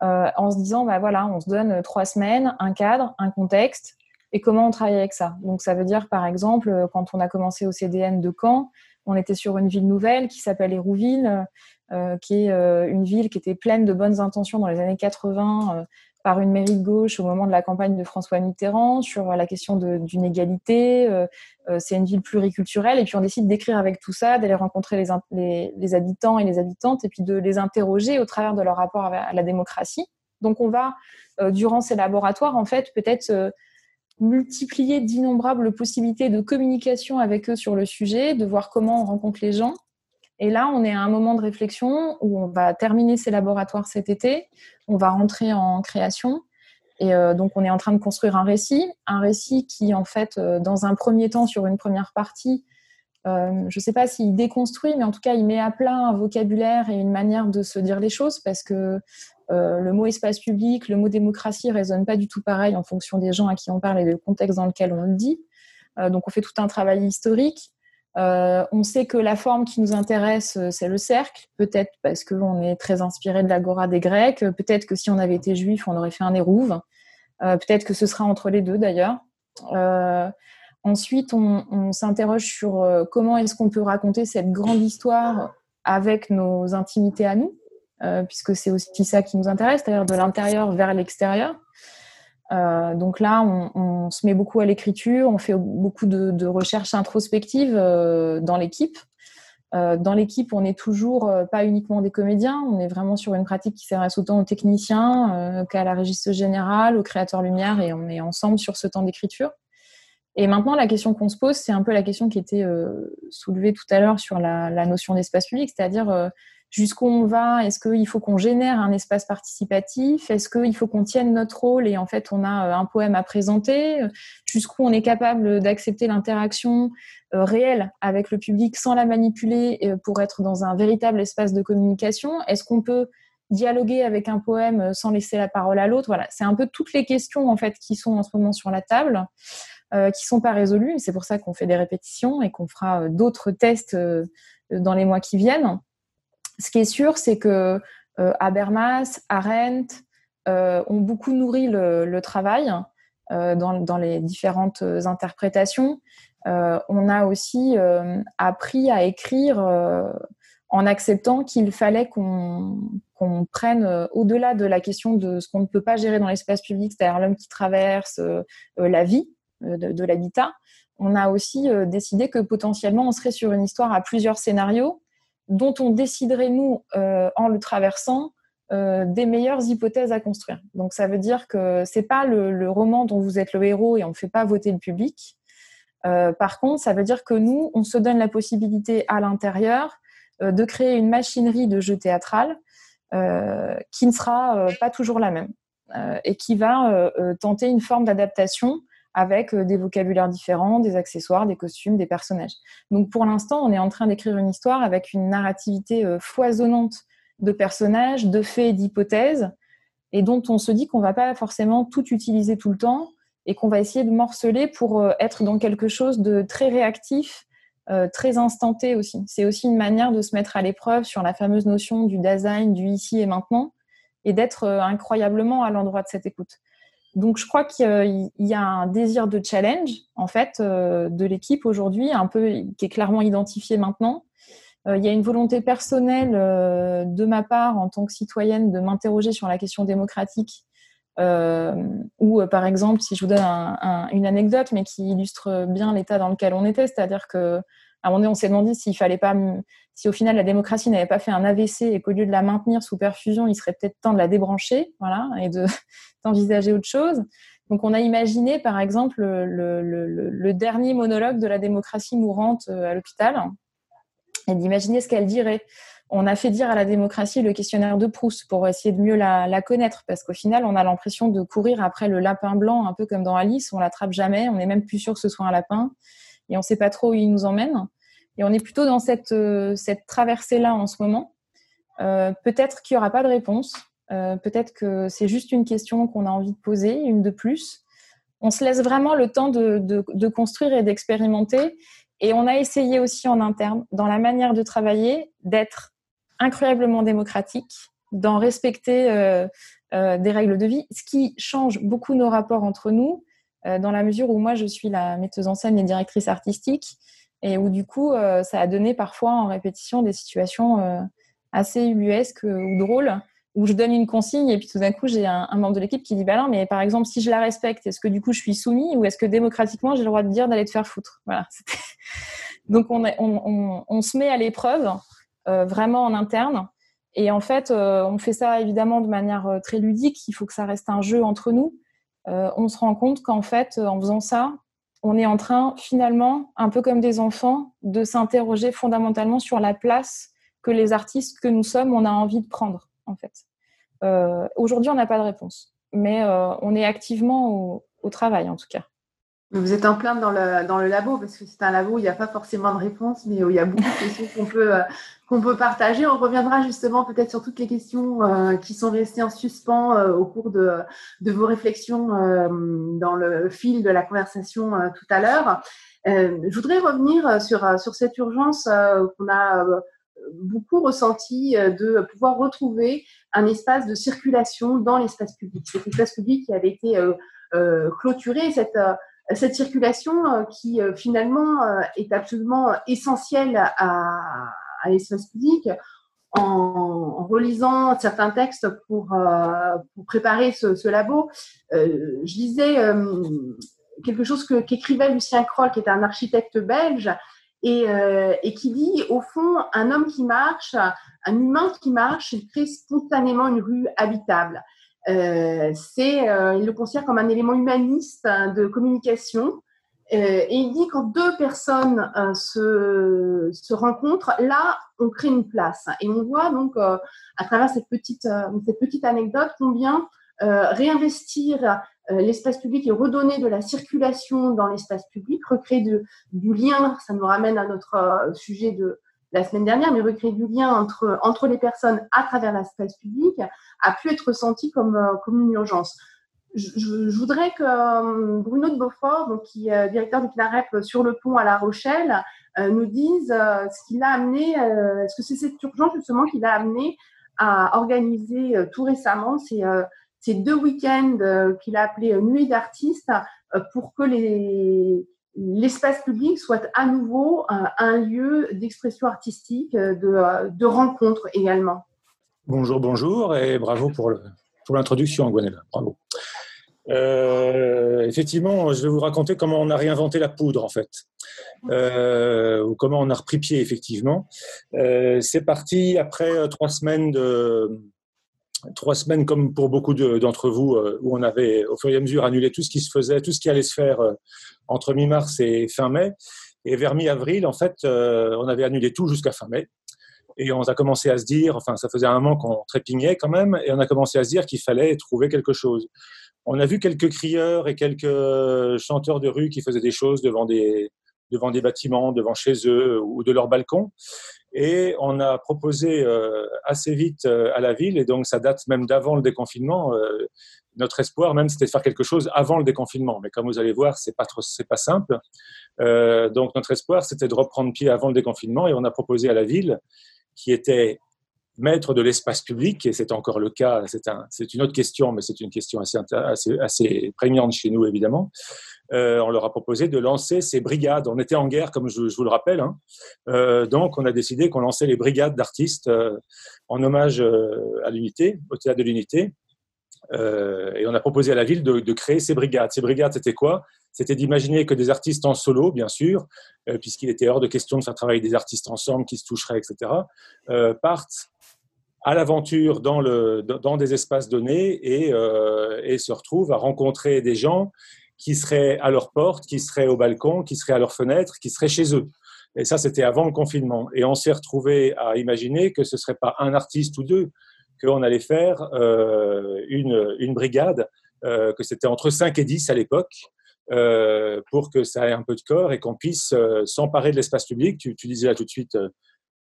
en se disant, bah voilà, on se donne trois semaines, un cadre, un contexte, et comment on travaille avec ça. Donc ça veut dire, par exemple, quand on a commencé au CDN de Caen, on était sur une ville nouvelle qui s'appelle Hérouville, euh, qui est euh, une ville qui était pleine de bonnes intentions dans les années 80 euh, par une mairie de gauche au moment de la campagne de François Mitterrand sur la question d'une égalité. c'est une ville pluriculturelle et puis on décide d'écrire avec tout ça, d'aller rencontrer les, habitants et les habitantes et puis de les interroger au travers de leur rapport à la démocratie. Donc on va, durant ces laboratoires, en fait, peut-être multiplier d'innombrables possibilités de communication avec eux sur le sujet, de voir comment on rencontre les gens. Et là, on est à un moment de réflexion où on va terminer ces laboratoires cet été, on va rentrer en création. Et euh, donc, on est en train de construire un récit, un récit qui, en fait, euh, dans un premier temps, sur une première partie, euh, je ne sais pas s'il déconstruit, mais en tout cas, il met à plat un vocabulaire et une manière de se dire les choses parce que euh, le mot espace public, le mot démocratie résonne pas du tout pareil en fonction des gens à qui on parle et du contexte dans lequel on le dit. Euh, donc on fait tout un travail historique. On sait que la forme qui nous intéresse, c'est le cercle, peut-être parce qu'on est très inspiré de l'agora des Grecs, peut-être que si on avait été juif, on aurait fait un érouve, peut-être que ce sera entre les deux d'ailleurs. Ensuite, on, s'interroge sur comment est-ce qu'on peut raconter cette grande histoire avec nos intimités à nous, euh, puisque c'est aussi ça qui nous intéresse, c'est-à-dire de l'intérieur vers l'extérieur. Euh, donc là, on, se met beaucoup à l'écriture, on fait beaucoup de, recherches introspectives euh, dans l'équipe. dans l'équipe, on n'est toujours pas uniquement des comédiens, on est vraiment sur une pratique qui s'adresse autant aux techniciens qu'à la régiste générale, aux créateurs lumière, et on est ensemble sur ce temps d'écriture. Et maintenant, la question qu'on se pose, c'est un peu la question qui était soulevée tout à l'heure sur la, la notion d'espace public, c'est-à-dire jusqu'où on va? Est-ce qu'il faut qu'on génère un espace participatif? Est-ce qu'il faut qu'on tienne notre rôle et en fait on a un poème à présenter? Jusqu'où on est capable d'accepter l'interaction réelle avec le public sans la manipuler pour être dans un véritable espace de communication? Est-ce qu'on peut dialoguer avec un poème sans laisser la parole à l'autre? Voilà, c'est un peu toutes les questions en fait qui sont en ce moment sur la table. Euh, qui sont pas résolues. C'est pour ça qu'on fait des répétitions et qu'on fera euh, d'autres tests euh, dans les mois qui viennent. Ce qui est sûr, c'est que Habermas, Arendt ont beaucoup nourri le, travail dans, les différentes interprétations. on a aussi appris à écrire en acceptant qu'il fallait qu'on prenne au-delà de la question de ce qu'on ne peut pas gérer dans l'espace public, c'est-à-dire l'homme qui traverse la vie, euh, de, l'habitat, on a aussi euh, décidé que potentiellement on serait sur une histoire à plusieurs scénarios dont on déciderait, nous, euh, en le traversant, des meilleures hypothèses à construire. Donc ça veut dire que c'est pas le, roman dont vous êtes le héros et on ne fait pas voter le public. par contre, ça veut dire que nous, on se donne la possibilité à l'intérieur de créer une machinerie de jeu théâtral qui ne sera pas toujours la même et qui va tenter une forme d'adaptation avec euh, des vocabulaires différents, des accessoires, des costumes, des personnages. Donc pour l'instant, on est en train d'écrire une histoire avec une narrativité euh, foisonnante de personnages, de faits et d'hypothèses, et dont on se dit qu'on va pas forcément tout utiliser tout le temps, et qu'on va essayer de morceler pour euh, être dans quelque chose de très réactif, très instanté aussi. C'est aussi une manière de se mettre à l'épreuve sur la fameuse notion du design, du ici et maintenant, et d'être incroyablement à l'endroit de cette écoute. Donc, je crois qu'il y a un désir de challenge, en fait, euh, de l'équipe aujourd'hui, un peu qui est clairement identifié maintenant. Euh, il y a une volonté personnelle euh, de ma part, en tant que citoyenne, de m'interroger sur la question démocratique. ou, par exemple, si je vous donne une anecdote, mais qui illustre bien l'état dans lequel on était, c'est-à-dire que à un moment donné, on s'est demandé s'il fallait pas, si au final la démocratie n'avait pas fait un AVC et qu'au lieu de la maintenir sous perfusion, il serait peut-être temps de la débrancher, voilà, et de d'envisager autre chose. Donc, on a imaginé, par exemple, le, dernier monologue de la démocratie mourante euh, à l'hôpital et d'imaginer ce qu'elle dirait. On a fait dire à la démocratie le questionnaire de Proust pour essayer de mieux la, la connaître, parce qu'au final, on a l'impression de courir après le lapin blanc, un peu comme dans Alice, on l'attrape jamais, on n'est même plus sûr que ce soit un lapin et on ne sait pas trop où il nous emmène. Et on est plutôt dans cette, euh, cette traversée-là en ce moment. Euh, peut-être qu'il n'y aura pas de réponse. Euh, peut-être que c'est juste une question qu'on a envie de poser, une de plus. On se laisse vraiment le temps de, de, construire et d'expérimenter. Et on a essayé aussi en interne, dans la manière de travailler, d'être incroyablement démocratique, d'en respecter des règles de vie, ce qui change beaucoup nos rapports entre nous, dans la mesure où moi, je suis la metteuse en scène et directrice artistique, et où du coup, euh, ça a donné parfois en répétition des situations euh, assez ubuesques ou drôles, où je donne une consigne, et puis tout d'un coup, j'ai un, membre de l'équipe qui dit, bah non, mais par exemple, si je la respecte, est-ce que du coup, je suis soumis, ou est-ce que démocratiquement, j'ai le droit de dire d'aller te faire foutre? Voilà. Donc, on, on, on, se met à l'épreuve, vraiment en interne, et en fait, on fait ça évidemment de manière très ludique. Il faut que ça reste un jeu entre nous. Euh, on se rend compte qu'en fait, en faisant ça, on est en train finalement, un peu comme des enfants, de s'interroger fondamentalement sur la place que les artistes que nous sommes, on a envie de prendre, en fait. Euh, aujourd'hui, on n'a pas de réponse, mais euh, on est activement au, travail, en tout cas. Vous êtes en plein dans le, dans le labo, parce que c'est un labo où il n'y a pas forcément de réponse, mais où il y a beaucoup de questions qu'on peut, euh, qu'on peut partager. On reviendra justement peut-être sur toutes les questions euh, qui sont restées en suspens euh, au cours de, de vos réflexions dans le fil de la conversation tout à l'heure. je voudrais revenir sur, sur cette urgence qu'on a beaucoup ressenti de pouvoir retrouver un espace de circulation dans l'espace public. Cet espace public qui avait été clôturé, cette cette circulation euh, qui euh, finalement euh, est absolument essentielle à, l'espace public. En, relisant certains textes pour, préparer ce, labo, je lisais quelque chose qu'écrivait Lucien Kroll, qui est un architecte belge, et, qui dit, au fond, un homme qui marche, un humain qui marche, il crée spontanément une rue habitable. Euh, c'est, euh, il le considère comme un élément humaniste hein, de communication et il dit quand deux personnes se, rencontrent, là, on crée une place. Et on voit donc à travers cette petite, cette petite anecdote combien réinvestir l'espace public et redonner de la circulation dans l'espace public, recréer du lien, ça nous ramène à notre sujet de, la semaine dernière, mais recréer du lien entre, entre les personnes à travers l'espace public a pu être ressenti comme, euh, comme une urgence. Je, voudrais que euh, Bruno de Beaufort, donc, qui est directeur du CNAREP sur le pont à La Rochelle, euh, nous dise ce qu'il a amené, est-ce que c'est cette urgence justement qui l'a amené à organiser tout récemment ces, ces deux week-ends qu'il a appelés Nuit d'artistes pour que les, l'espace public soit à nouveau un, lieu d'expression artistique, de, de, rencontre également. Bonjour, bonjour et bravo pour, l'introduction, Gwenella. Bravo. Euh, effectivement, je vais vous raconter comment on a réinventé la poudre, en fait, euh, ou comment on a repris pied, effectivement. Euh, c'est parti après trois semaines de, trois semaines, comme pour beaucoup d'entre vous, euh, où on avait au fur et à mesure annulé tout ce qui se faisait, tout ce qui allait se faire euh, entre mi-mars et fin mai. Et vers mi-avril, en fait, euh, on avait annulé tout jusqu'à fin mai. Et on a commencé à se dire, enfin, ça faisait un moment qu'on trépignait quand même, et on a commencé à se dire qu'il fallait trouver quelque chose. On a vu quelques crieurs et quelques chanteurs de rue qui faisaient des choses devant des, devant des bâtiments, devant chez eux ou de leur balcon. Et on a proposé euh, assez vite euh, à la ville, et donc ça date même d'avant le déconfinement. Euh, notre espoir même, c'était de faire quelque chose avant le déconfinement. Mais comme vous allez voir, c'est pas c'est pas simple. donc notre espoir, c'était de reprendre pied avant le déconfinement, et on a proposé à la ville, qui était maître de l'espace public, et c'est encore le cas, c'est un, une autre question, mais c'est une question assez, assez, prégnante chez nous, évidemment. Euh, on leur a proposé de lancer ces brigades. On était en guerre, comme je, vous le rappelle. Hein. Euh, donc, on a décidé qu'on lançait les brigades d'artistes euh, en hommage à l'unité, au théâtre de l'unité. Et on a proposé à la ville de, créer ces brigades. Ces brigades, c'était quoi? C'était d'imaginer que des artistes en solo, bien sûr, puisqu'il était hors de question de faire travailler des artistes ensemble qui se toucheraient, etc., partent à l'aventure dans, des espaces donnés et, et, se retrouvent à rencontrer des gens qui seraient à leur porte, qui seraient au balcon, qui seraient à leur fenêtre, qui seraient chez eux. Et ça, c'était avant le confinement. Et on s'est retrouvé à imaginer que ce ne serait pas un artiste ou deux, qu'on allait faire euh, une, une, brigade, euh, que c'était entre 5 et 10 à l'époque, euh, pour que ça ait un peu de corps et qu'on puisse s'emparer de l'espace public. Tu, disais là tout de suite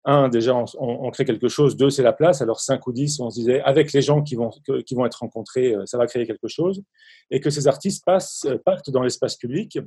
un, déjà, on, crée quelque chose. Deux, c'est la place. Alors, cinq ou dix, on se disait, avec les gens qui vont, qui vont être rencontrés, ça va créer quelque chose. Et que ces artistes passent, partent dans l'espace public.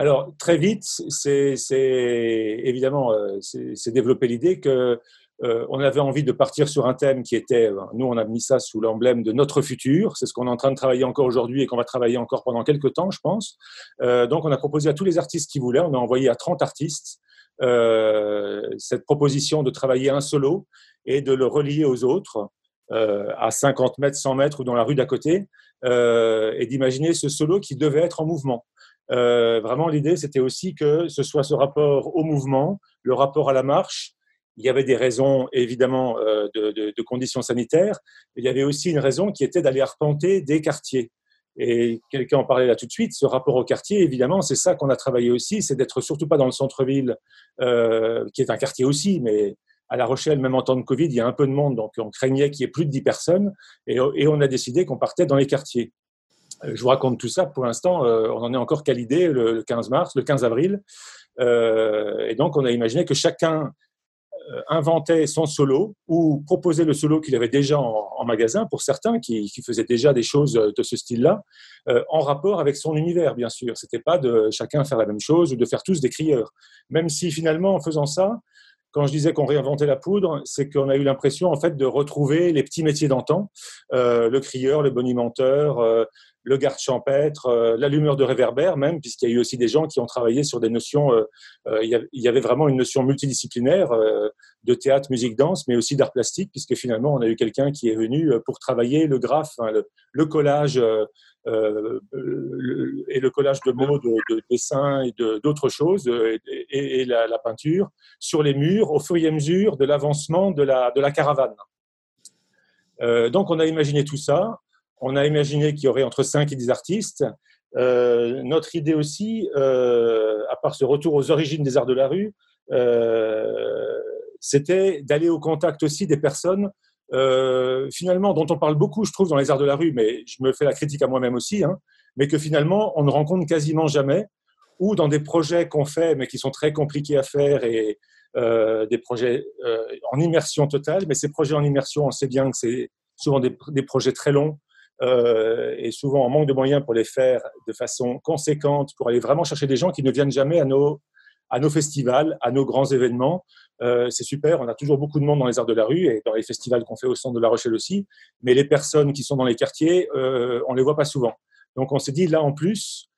Alors, très vite, c'est évidemment, c'est développer l'idée que on avait envie de partir sur un thème qui était, nous on a mis ça sous l'emblème de notre futur, c'est ce qu'on est en train de travailler encore aujourd'hui et qu'on va travailler encore pendant quelques temps, je pense. donc on a proposé à tous les artistes qui voulaient, on a envoyé à 30 artistes euh, cette proposition de travailler un solo et de le relier aux autres euh, à 50 mètres, 100 mètres ou dans la rue d'à côté, euh, et d'imaginer ce solo qui devait être en mouvement. vraiment, l'idée, c'était aussi que ce soit ce rapport au mouvement, le rapport à la marche, il y avait des raisons évidemment de, de, conditions sanitaires, mais il y avait aussi une raison qui était d'aller arpenter des quartiers. Et quelqu'un en parlait là tout de suite, ce rapport au quartier, évidemment, c'est ça qu'on a travaillé aussi, c'est d'être surtout pas dans le centre-ville, euh, qui est un quartier aussi, mais à La Rochelle, même en temps de Covid, il y a un peu de monde, donc on craignait qu'il y ait plus de 10 personnes, et, on a décidé qu'on partait dans les quartiers. Euh, je vous raconte tout ça, pour l'instant, euh, on en est encore qu'à l'idée le 15 mars, le 15 avril, et donc on a imaginé que chacun euh, inventait son solo ou proposait le solo qu'il avait déjà en, magasin pour certains qui, faisaient déjà des choses de ce style-là, euh, en rapport avec son univers, bien sûr. C'était pas de chacun faire la même chose ou de faire tous des crieurs. Même si finalement, en faisant ça, quand je disais qu'on réinventait la poudre, c'est qu'on a eu l'impression en fait de retrouver les petits métiers d'antan, euh, le crieur, le bonimenteur, euh, le garde champêtre, euh, l'allumeur de réverbère même, puisqu'il y a eu aussi des gens qui ont travaillé sur des notions. il y avait vraiment une notion multidisciplinaire de théâtre, musique, danse, mais aussi d'art plastique, puisque finalement on a eu quelqu'un qui est venu pour travailler le graphe, le, collage euh, et le collage de mots, de, dessins et d'autres choses, euh, et, la, peinture sur les murs au fur et à mesure de l'avancement de la, caravane. Euh, donc on a imaginé tout ça. On a imaginé qu'il y aurait entre 5 et 10 artistes. euh, notre idée aussi, euh, à part ce retour aux origines des arts de la rue, euh, c'était d'aller au contact aussi des personnes, finalement, dont on parle beaucoup, je trouve, dans les arts de la rue, mais je me fais la critique à moi-même aussi, hein, mais que finalement, on ne rencontre quasiment jamais, ou dans des projets qu'on fait, mais qui sont très compliqués à faire et des projets en immersion totale. Mais ces projets en immersion, on sait bien que c'est souvent des projets très longs, euh, et souvent en manque de moyens pour les faire de façon conséquente, pour aller vraiment chercher des gens qui ne viennent jamais à nos, à nos festivals, à nos grands événements. Euh, c'est super, on a toujours beaucoup de monde dans les arts de la rue et dans les festivals qu'on fait au centre de La Rochelle aussi, mais les personnes qui sont dans les quartiers, euh, on ne les voit pas souvent. Donc on s'est dit, là en plus,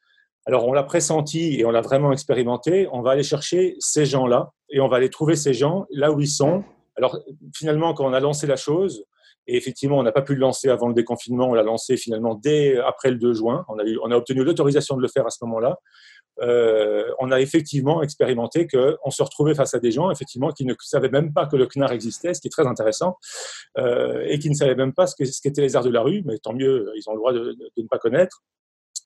alors on l'a pressenti et on l'a vraiment expérimenté, on va aller chercher ces gens-là et on va aller trouver ces gens là où ils sont. Alors finalement, quand on a lancé la chose, et effectivement, on n'a pas pu le lancer avant le déconfinement. On l'a lancé finalement dès après le 2 juin. On a, eu, on a obtenu l'autorisation de le faire à ce moment-là. Euh, on a effectivement expérimenté qu'on se retrouvait face à des gens effectivement qui ne savaient même pas que le CNAR existait, ce qui est très intéressant, euh, et qui ne savaient même pas ce qu'étaient les arts de la rue, mais tant mieux, ils ont le droit de, ne pas connaître,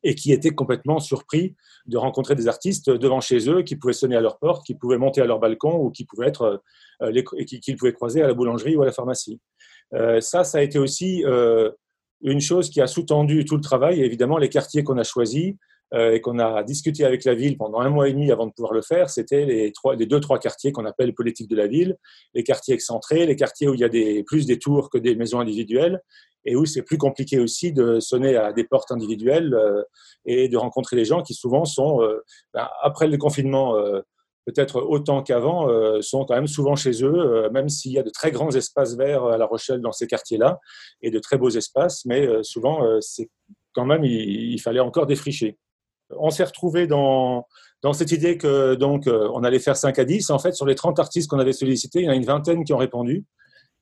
et qui étaient complètement surpris de rencontrer des artistes devant chez eux, qui pouvaient sonner à leur porte, qui pouvaient monter à leur balcon ou qui pouvaient être, euh, les, qu'ils pouvaient croiser à la boulangerie ou à la pharmacie. Euh, ça, ça a été aussi euh, une chose qui a sous-tendu tout le travail. évidemment, les quartiers qu'on a choisis euh, et qu'on a discuté avec la ville pendant un mois et demi avant de pouvoir le faire, c'était les, les deux, trois quartiers qu'on appelle politique de la ville, les quartiers excentrés, les quartiers où il y a plus des tours que des maisons individuelles et où c'est plus compliqué aussi de sonner à des portes individuelles et de rencontrer des gens qui souvent sont, ben, après le confinement, peut-être autant qu'avant, euh, sont quand même souvent chez eux, euh, même s'il y a de très grands espaces verts à La Rochelle dans ces quartiers-là, et de très beaux espaces, mais euh, souvent, c'est quand même, il, fallait encore défricher. On s'est retrouvé dans, dans cette idée que donc on allait faire 5 à 10. En fait, sur les 30 artistes qu'on avait sollicités, il y en a une vingtaine qui ont répondu.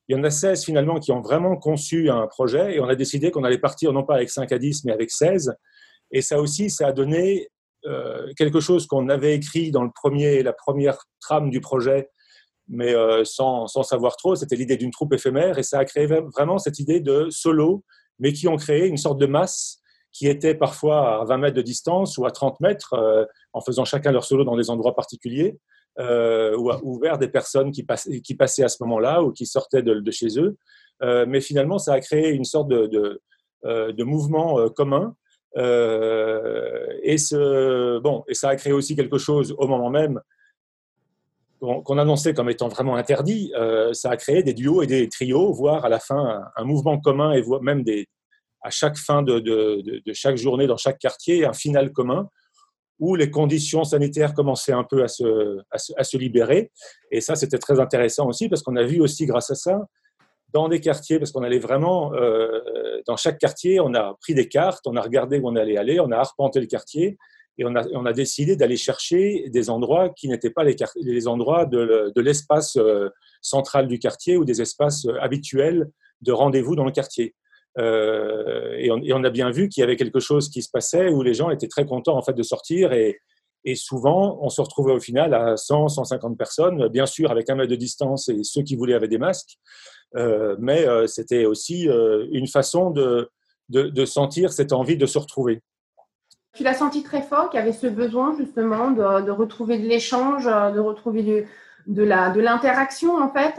Il y en a 16 finalement qui ont vraiment conçu un projet et on a décidé qu'on allait partir non pas avec 5 à 10 mais avec 16. Et ça aussi, ça a donné quelque chose qu'on avait écrit dans le premier, la première trame du projet, mais euh, sans, sans, savoir trop. C'était l'idée d'une troupe éphémère et ça a créé vraiment cette idée de solo, mais qui ont créé une sorte de masse qui était parfois à 20 mètres de distance ou à 30 mètres, euh, en faisant chacun leur solo dans des endroits particuliers, ou, vers des personnes qui, passaient, qui passaient à ce moment-là ou qui sortaient de, chez eux. mais finalement, ça a créé une sorte de, de, mouvement commun euh, et, ce, bon, et ça a créé aussi quelque chose au moment même qu'on annonçait comme étant vraiment interdit. Euh, ça a créé des duos et des trios, voire à la fin un, mouvement commun et même des, à chaque fin de, chaque journée dans chaque quartier, un final commun où les conditions sanitaires commençaient un peu à se, à se libérer. Et ça, c'était très intéressant aussi parce qu'on a vu aussi grâce à ça dans des quartiers, parce qu'on allait vraiment, euh, dans chaque quartier, on a pris des cartes, on a regardé où on allait aller, on a arpenté le quartier, et on a, décidé d'aller chercher des endroits qui n'étaient pas les, endroits de, l'espace euh, central du quartier ou des espaces euh, habituels de rendez-vous dans le quartier. Et, on, a bien vu qu'il y avait quelque chose qui se passait où les gens étaient très contents en fait de sortir et, et souvent on se retrouvait au final à 100, 150 personnes, bien sûr avec un mètre de distance et ceux qui voulaient avaient des masques, mais euh, c'était aussi euh, une façon de, de, sentir cette envie de se retrouver. Tu l'as senti très fort qu'il y avait ce besoin justement de, de retrouver de l'échange, de retrouver de l'interaction en fait?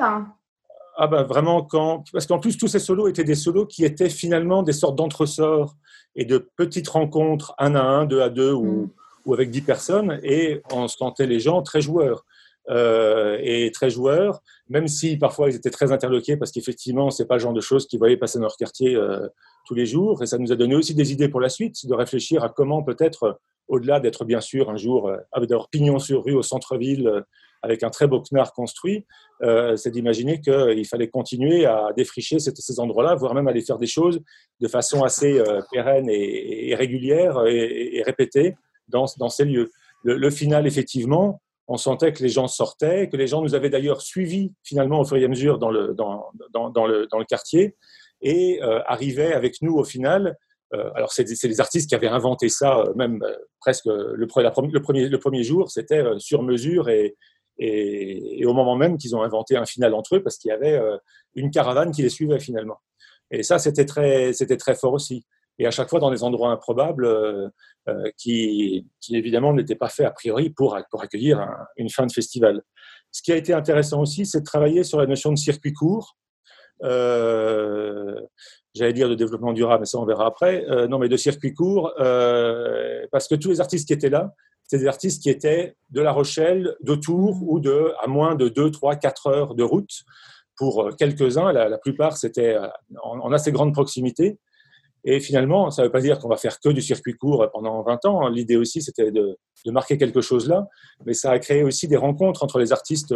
Ah ben vraiment quand parce qu'en plus tous ces solos étaient des solos qui étaient finalement des sortes d'entresorts et de petites rencontres un à un, deux à deux ou, mm. ou avec dix personnes et on sentait les gens très joueurs. Euh, et très joueurs, même si parfois ils étaient très interloqués parce qu'effectivement, c'est pas le genre de choses qu'ils voyaient passer dans leur quartier euh, tous les jours. Et ça nous a donné aussi des idées pour la suite, de réfléchir à comment peut-être, au-delà d'être bien sûr un jour, euh, d'avoir pignon sur rue au centre-ville euh, avec un très beau CNAR construit, euh, c'est d'imaginer qu'il fallait continuer à défricher ces, endroits-là, voire même aller faire des choses de façon assez pérenne et, régulière et, répétée dans, dans ces lieux. Le final, effectivement, on sentait que les gens sortaient, que les gens nous avaient d'ailleurs suivis finalement au fur et à mesure dans le, dans, dans, dans le, dans le quartier et euh, arrivaient avec nous au final. Euh, alors, c'est les artistes qui avaient inventé ça, euh, même euh, presque le, le, premier, le premier jour, c'était euh, sur mesure et, et, et, au moment même qu'ils ont inventé un final entre eux parce qu'il y avait une caravane qui les suivait finalement. Et ça, c'était très, c'était très fort aussi. Et à chaque fois dans des endroits improbables euh, euh, qui, évidemment n'étaient pas faits a priori pour, pour accueillir une fin de festival. Ce qui a été intéressant aussi, c'est de travailler sur la notion de circuit court. Euh, J'allais dire de développement durable, mais ça on verra après. Non, mais de circuit court, parce que tous les artistes qui étaient là, c'est des artistes qui étaient de La Rochelle, de Tours ou de à moins de 2, 3, 4 heures de route. Pour quelques-uns, la, plupart c'était en, assez grande proximité. Et finalement, ça ne veut pas dire qu'on va faire que du circuit court pendant 20 ans. L'idée aussi, c'était de, de, marquer quelque chose là, mais ça a créé aussi des rencontres entre les artistes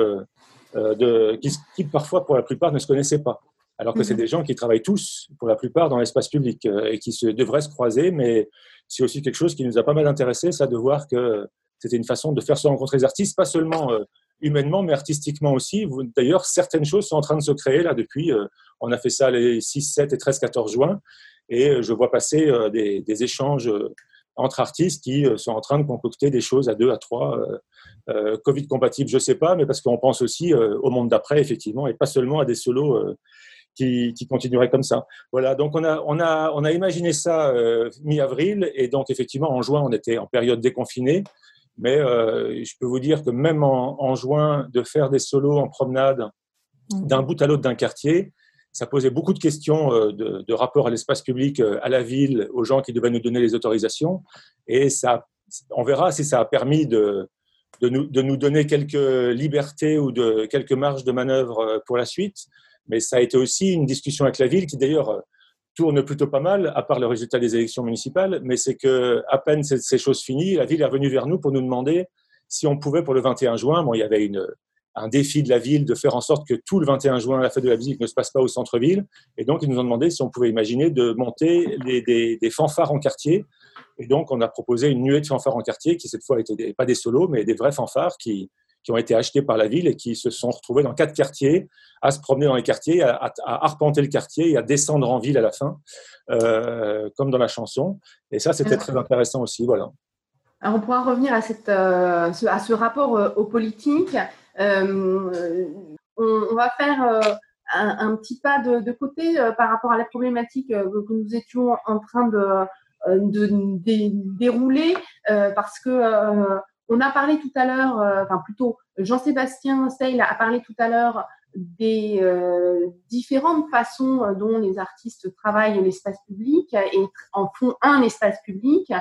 euh, de, qui, qui, parfois, pour la plupart, ne se connaissaient pas. Alors que c'est mhm. des gens qui travaillent tous, pour la plupart, dans l'espace public euh, et qui se, devraient se croiser. Mais c'est aussi quelque chose qui nous a pas mal intéressé, ça, de voir que c'était une façon de faire se rencontrer les artistes, pas seulement euh, humainement, mais artistiquement aussi. D'ailleurs, certaines choses sont en train de se créer là depuis. on a fait ça les 6, 7 et 13, 14 juin. Et euh, je vois passer euh, des, des échanges euh, entre artistes qui sont en train de concocter des choses à deux, à trois, euh, Covid compatibles, je ne sais pas, mais parce qu'on pense aussi au monde d'après, effectivement, et pas seulement à des solos qui, qui, continueraient comme ça. Voilà, donc on a, on a, on a imaginé ça euh, mi-avril, et donc effectivement, en juin, on était en période déconfinée, mais je peux vous dire que même en, en, juin, de faire des solos en promenade mmh. d'un bout à l'autre d'un quartier, ça posait beaucoup de questions euh, de, rapport à l'espace public, euh, à la ville, aux gens qui devaient nous donner les autorisations. Et ça, on verra si ça a permis de, de, nous, de nous donner quelques libertés ou de quelques marges de manœuvre euh, pour la suite. Mais ça a été aussi une discussion avec la ville qui d'ailleurs tourne plutôt pas mal, à part le résultat des élections municipales. Mais c'est que à peine ces choses finies, la ville est revenue vers nous pour nous demander si on pouvait pour le 21 juin. Bon, il y avait une, un défi de la ville de faire en sorte que tout le 21 juin, la fête de la musique ne se passe pas au centre-ville. Et donc, ils nous ont demandé si on pouvait imaginer de monter des, fanfares en quartier. Et donc, on a proposé une nuée de fanfares en quartier qui, cette fois, étaient pas des solos, mais des vrais fanfares qui, ont été achetés par la ville et qui se sont retrouvés dans quatre quartiers, à se promener dans les quartiers, à, arpenter le quartier et à descendre en ville à la fin, euh, comme dans la chanson. Et ça, c'était très intéressant aussi. Voilà. Alors, on pourra revenir à, euh, ce rapport euh, aux politiques. Euh, on, va faire euh, un, petit pas de, côté euh, par rapport à la problématique que nous étions en train de, dérouler parce que on a parlé tout à l'heure, enfin plutôt Jean-Sébastien Seil a parlé tout à l'heure des différentes façons dont les artistes travaillent l'espace public et en font un espace public,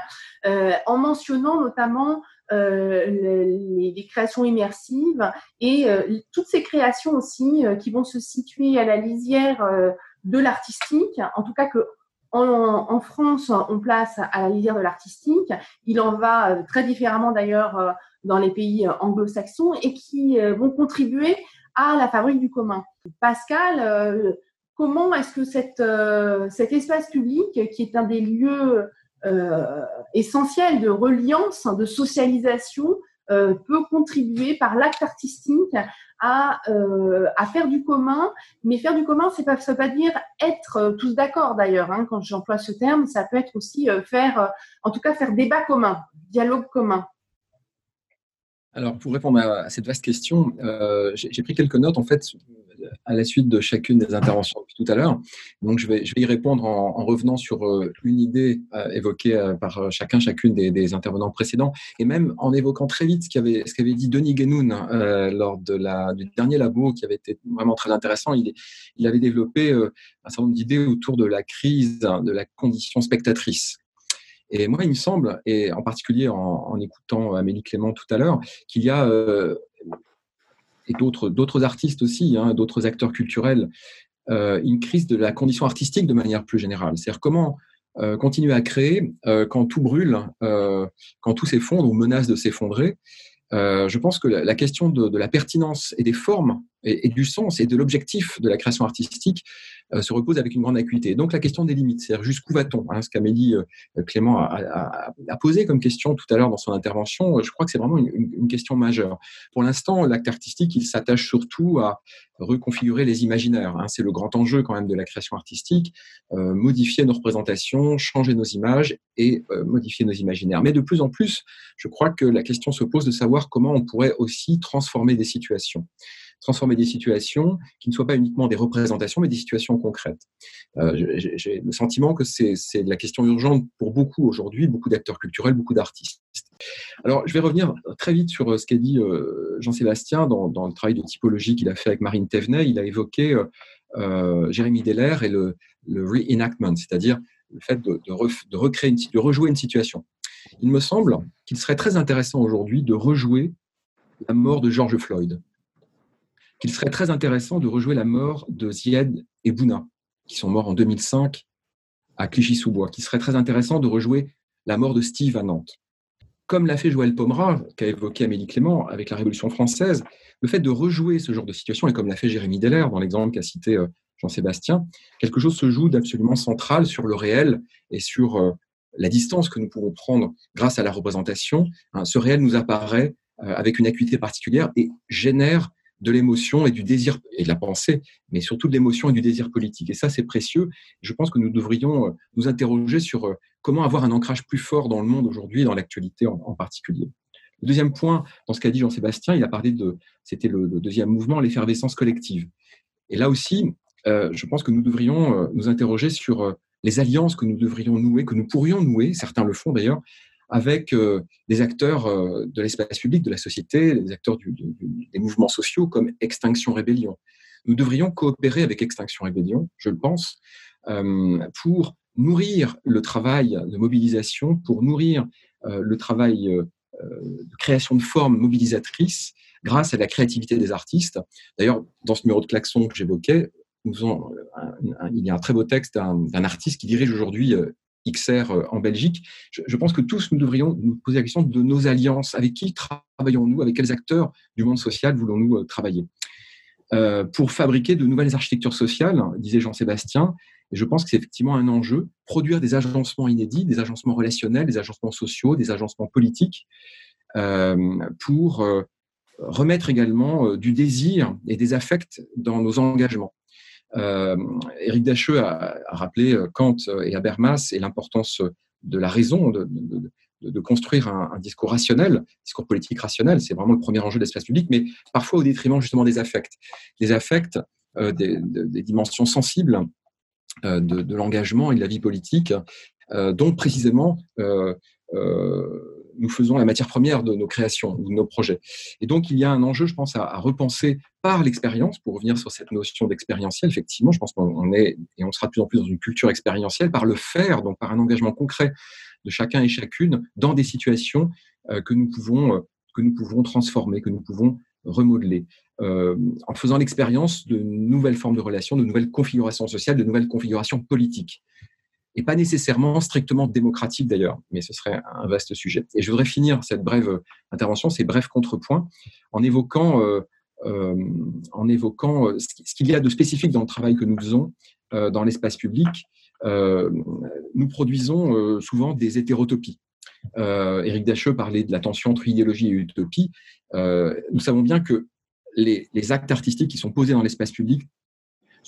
en mentionnant notamment euh, les, créations immersives et euh, toutes ces créations aussi euh, qui vont se situer à la lisière de l'artistique, en tout cas que en, France, on place à la lisière de l'artistique. Il en va très différemment d'ailleurs dans les pays anglo-saxons et qui vont contribuer à la fabrique du commun. Pascal, comment est-ce que cet espace public, qui est un des lieux essentiel de reliance, de socialisation, euh, peut contribuer par l'acte artistique à, euh, à, faire du commun. Mais faire du commun, c'est pas, ça veut pas dire être tous d'accord d'ailleurs. Hein, quand j'emploie ce terme, ça peut être aussi faire, en tout cas, faire débat commun, dialogue commun. Alors, pour répondre à, cette vaste question, euh, j'ai pris quelques notes en fait à la suite de chacune des interventions depuis tout à l'heure. Donc, je vais, y répondre en, en revenant sur euh, une idée euh, évoquée euh, par chacun, chacune des, intervenants précédents, et même en évoquant très vite ce qu'avait dit Denis Guénoun lors du dernier labo, qui avait été vraiment très intéressant. Il, avait développé un certain nombre d'idées autour de la crise de la condition spectatrice. Et moi, il me semble, et en particulier en, écoutant Amélie Clément tout à l'heure, qu'il y a, et d'autres, artistes aussi, hein, d'autres acteurs culturels, euh, une crise de la condition artistique de manière plus générale. C'est-à-dire comment euh, continuer à créer euh, quand tout brûle, euh, quand tout s'effondre ou menace de s'effondrer. Je pense que la, question de, la pertinence et des formes et, du sens et de l'objectif de la création artistique euh, se repose avec une grande acuité. Donc la question des limites, c'est-à-dire jusqu'où va-t-on hein, Ce qu'Amélie euh, Clément a, a, posé comme question tout à l'heure dans son intervention, je crois que c'est vraiment une, question majeure. Pour l'instant, l'acte artistique, il s'attache surtout à reconfigurer les imaginaires. Hein, c'est le grand enjeu quand même de la création artistique, euh, modifier nos représentations, changer nos images et euh, modifier nos imaginaires. Mais de plus en plus, je crois que la question se pose de savoir comment on pourrait aussi transformer des situations. Transformer des situations qui ne soient pas uniquement des représentations, mais des situations concrètes. Euh, J'ai le sentiment que c'est la question urgente pour beaucoup aujourd'hui, beaucoup d'acteurs culturels, beaucoup d'artistes. Alors, je vais revenir très vite sur euh, ce qu'a dit euh, Jean-Sébastien dans, le travail de typologie qu'il a fait avec Marine Thévenet. Il a évoqué euh, Jérémy Deller et le, le reenactment, c'est-à-dire le fait de, recréer de rejouer une situation. Il me semble qu'il serait très intéressant aujourd'hui de rejouer la mort de George Floyd, qu'il serait très intéressant de rejouer la mort de Zied et Bouna, qui sont morts en 2005 à Clichy-sous-Bois, qu'il serait très intéressant de rejouer la mort de Steve à Nantes. Comme l'a fait Joël Pomera, qu'a évoqué Amélie Clément avec la Révolution française, le fait de rejouer ce genre de situation, et comme l'a fait Jérémy Deller dans l'exemple qu'a cité euh, Jean-Sébastien, quelque chose se joue d'absolument central sur le réel et sur euh, la distance que nous pouvons prendre grâce à la représentation. Hein, ce réel nous apparaît euh, avec une acuité particulière et génère de l'émotion et du désir et de la pensée, mais surtout de l'émotion et du désir politique. Et ça, c'est précieux. Je pense que nous devrions euh, nous interroger sur comment avoir un ancrage plus fort dans le monde aujourd'hui, dans l'actualité en, particulier. Le deuxième point, dans ce qu'a dit Jean-Sébastien, il a parlé de, c'était le, deuxième mouvement, l'effervescence collective. Et là aussi, euh, je pense que nous devrions euh, nous interroger sur euh, les alliances que nous devrions nouer, que nous pourrions nouer, certains le font d'ailleurs, avec des acteurs de l'espace public, de la société, des acteurs des mouvements sociaux comme Extinction Rébellion. Nous devrions coopérer avec Extinction Rébellion, je le pense, pour nourrir le travail de mobilisation, pour nourrir le travail de création de formes mobilisatrices grâce à la créativité des artistes. D'ailleurs, dans ce numéro de klaxon que j'évoquais, il y a un très beau texte d'un artiste qui dirige aujourd'hui euh, XR euh, en Belgique. Je, pense que tous nous devrions nous poser la question de nos alliances. Avec qui travaillons-nous? Avec quels acteurs du monde social voulons-nous euh, travailler? Euh, Pour fabriquer de nouvelles architectures sociales, disait Jean-Sébastien, et je pense que c'est effectivement un enjeu, produire des agencements inédits, des agencements relationnels, des agencements sociaux, des agencements politiques, pour remettre également du désir et des affects dans nos engagements. Euh, Éric Dacheux a, a, rappelé euh, Kant et Habermas et l'importance de la raison, de, de, de construire un, un, discours rationnel, discours politique rationnel. C'est vraiment le premier enjeu de l'espace public, mais parfois au détriment justement des affects. Les affects, euh, des, des, dimensions sensibles euh, de, l'engagement et de la vie politique, euh, dont précisément euh, nous faisons la matière première de nos créations ou de nos projets. Et donc, il y a un enjeu, je pense, à, repenser par l'expérience, pour revenir sur cette notion d'expérientiel, effectivement, je pense qu'on est, et on sera de plus en plus dans une culture expérientielle, par le faire, donc par un engagement concret de chacun et chacune dans des situations euh, que, nous pouvons, euh, que nous pouvons transformer, que nous pouvons remodeler, euh, en faisant l'expérience de nouvelles formes de relations, de nouvelles configurations sociales, de nouvelles configurations politiques et pas nécessairement strictement démocratique d'ailleurs, mais ce serait un vaste sujet. Et je voudrais finir cette brève intervention, ces brefs contrepoints, en évoquant, euh, euh, en évoquant euh, ce qu'il y a de spécifique dans le travail que nous faisons dans l'espace public. Nous produisons souvent des hétérotopies. Éric Dacheux parlait de la tension entre idéologie et utopie. nous savons bien que les, les actes artistiques qui sont posés dans l'espace public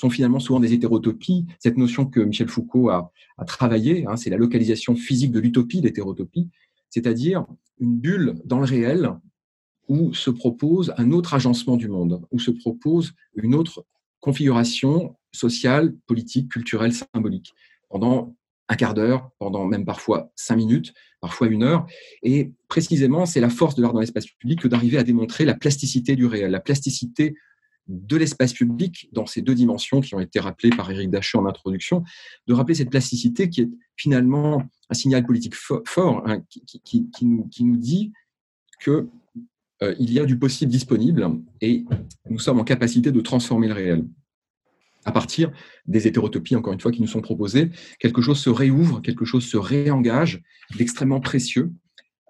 sont finalement souvent des hétérotopies. Cette notion que Michel Foucault a, a travaillé, hein, c'est la localisation physique de l'utopie, l'hétérotopie, c'est-à-dire une bulle dans le réel où se propose un autre agencement du monde, où se propose une autre configuration sociale, politique, culturelle, symbolique, pendant un quart d'heure, pendant même parfois cinq minutes, parfois une heure. Et précisément, c'est la force de l'art dans l'espace public que d'arriver à démontrer la plasticité du réel, la plasticité de l'espace public dans ces deux dimensions qui ont été rappelées par Éric Dacheux en introduction, de rappeler cette plasticité qui est finalement un signal politique fort, hein, qui, nous, qui, nous, dit que euh, il y a du possible disponible et nous sommes en capacité de transformer le réel. À partir des hétérotopies, encore une fois, qui nous sont proposées, quelque chose se réouvre, quelque chose se réengage, d'extrêmement précieux.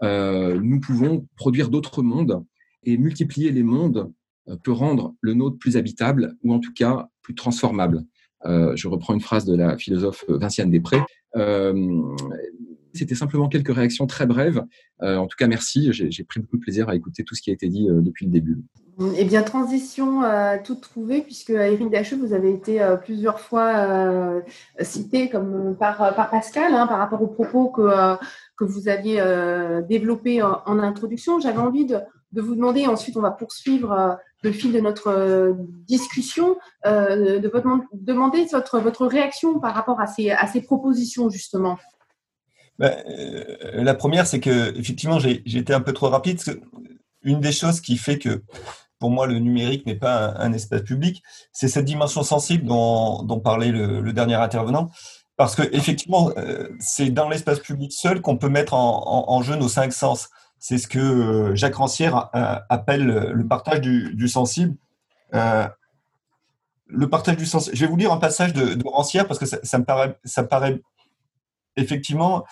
Euh, nous pouvons produire d'autres mondes et multiplier les mondes peut rendre le nôtre plus habitable ou en tout cas plus transformable. Euh, je reprends une phrase de la philosophe Vinciane Després. Euh, C'était simplement quelques réactions très brèves. Euh, en tout cas, merci. J'ai pris beaucoup de plaisir à écouter tout ce qui a été dit euh, depuis le début. Eh bien, transition euh, toute trouvée, puisque Éric Dacheux, vous avez été euh, plusieurs fois euh, cité comme par, Pascal hein, par rapport aux propos que, que vous aviez développés en, en introduction. J'avais envie de, de, vous demander, ensuite on va poursuivre le fil de notre discussion, de votre, demander votre, réaction par rapport à ces, à ces propositions, justement. Ben, la première, c'est que effectivement, j'ai été un peu trop rapide. Une des choses qui fait que pour moi, le numérique n'est pas un, espace public. C'est cette dimension sensible dont, parlait le, dernier intervenant. Parce que effectivement, euh, c'est dans l'espace public seul qu'on peut mettre en, jeu nos cinq sens. C'est ce que euh, Jacques Rancière euh, appelle le partage du, sensible. le partage du sensible. Je vais vous lire un passage de, Rancière parce que ça, me paraît, effectivement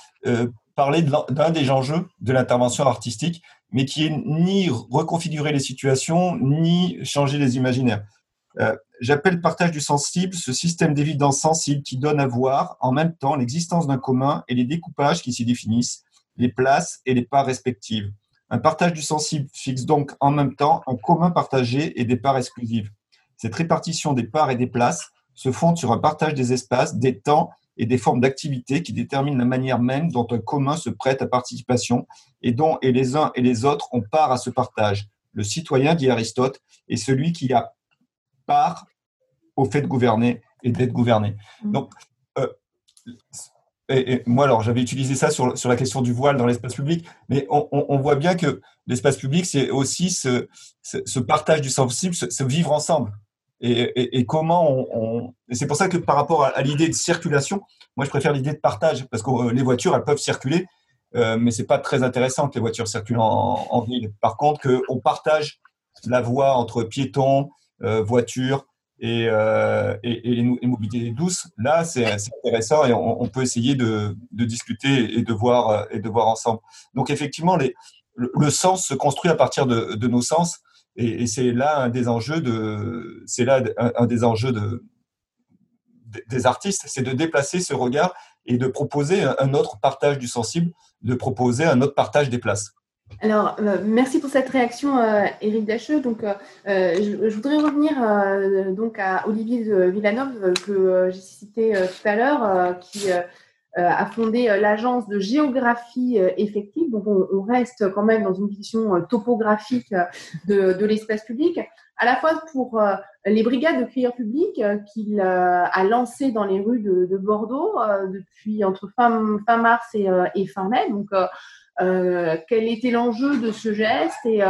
parler d'un des enjeux de l'intervention artistique, mais qui est ni reconfigurer les situations, ni changer les imaginaires. Euh, j'appelle partage du sensible ce système d'évidence sensible qui donne à voir en même temps l'existence d'un commun et les découpages qui s'y définissent, les places et les parts respectives. Un partage du sensible fixe donc en même temps un commun partagé et des parts exclusives. Cette répartition des parts et des places se fonde sur un partage des espaces, des temps et des formes d'activité qui déterminent la manière même dont un commun se prête à participation et dont et les uns et les autres ont part à ce partage. Le citoyen, dit Aristote, est celui qui a part au fait de gouverner et d'être gouverné. Mmh. Donc, euh, et, moi, alors, j'avais utilisé ça sur, sur la question du voile dans l'espace public, mais on, voit bien que l'espace public, c'est aussi ce, ce, partage du sensible, ce vivre ensemble. Et, comment on, c'est pour ça que par rapport à, l'idée de circulation, moi je préfère l'idée de partage parce que euh, les voitures elles peuvent circuler, euh, mais c'est pas très intéressant que les voitures circulent en, ville. Par contre, qu'on partage la voie entre piétons, euh, voitures et, euh, et, et, là c'est intéressant et on, peut essayer de, discuter et de voir et de voir ensemble. Donc effectivement, le, sens se construit à partir de, nos sens et, c'est là un des enjeux de, là un, des enjeux de, des artistes, c'est de déplacer ce regard et de proposer un autre partage du sensible, de proposer un autre partage des places. Alors, euh, merci pour cette réaction, euh, Éric Dacheux. Donc, euh, je, voudrais revenir donc à Olivier Villanov que j'ai cité tout à l'heure, qui euh, a fondé euh, l'agence de géographie euh, effective. Donc, on, reste quand même dans une vision topographique de, l'espace public, à la fois pour les brigades de cueilleurs publics qu'il a lancées dans les rues de, Bordeaux depuis entre fin, fin mars et, fin mai. Donc, quel était l'enjeu de ce geste et,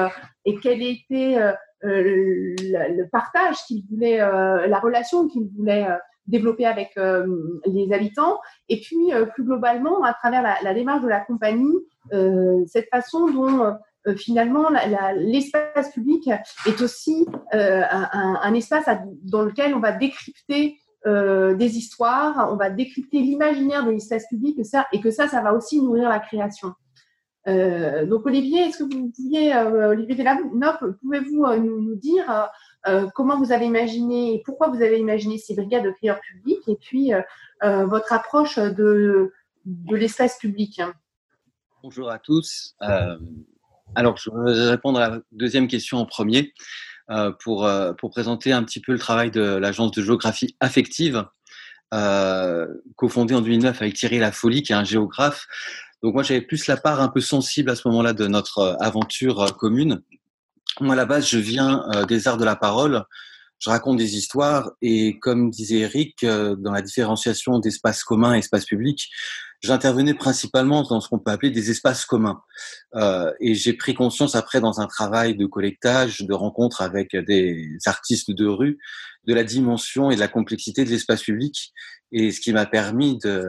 et quel était le, partage qu'il voulait, la relation qu'il voulait développer avec euh, les habitants. Et puis, euh, plus globalement, à travers la, démarche de la compagnie, euh, cette façon dont finalement l'espace public est aussi un, espace dans lequel on va décrypter des histoires, on va décrypter l'imaginaire de l'espace public et, ça, et que ça, ça va aussi nourrir la création. Donc Olivier, est-ce que vous pouviez, Olivier Delanop, pouvez-vous nous, nous, dire euh, comment vous avez imaginé et pourquoi vous avez imaginé ces brigades de prières publiques et puis euh, euh, votre approche de, de l'espace public? Bonjour à tous. alors, je vais répondre à la deuxième question en premier pour, pour présenter un petit peu le travail de l'agence de géographie affective, cofondée en 2009 avec Thierry Lafolie, qui est un géographe. Donc moi, j'avais plus la part un peu sensible à ce moment-là de notre aventure commune moi, à la base, je viens euh, des arts de la parole. Je raconte des histoires et comme disait Eric, euh, dans la différenciation d'espace commun et espace public, j'intervenais principalement dans ce qu'on peut appeler des espaces communs. Euh, et j'ai pris conscience après dans un travail de collectage, de rencontre avec des artistes de rue, de la dimension et de la complexité de l'espace public. Et ce qui m'a permis de,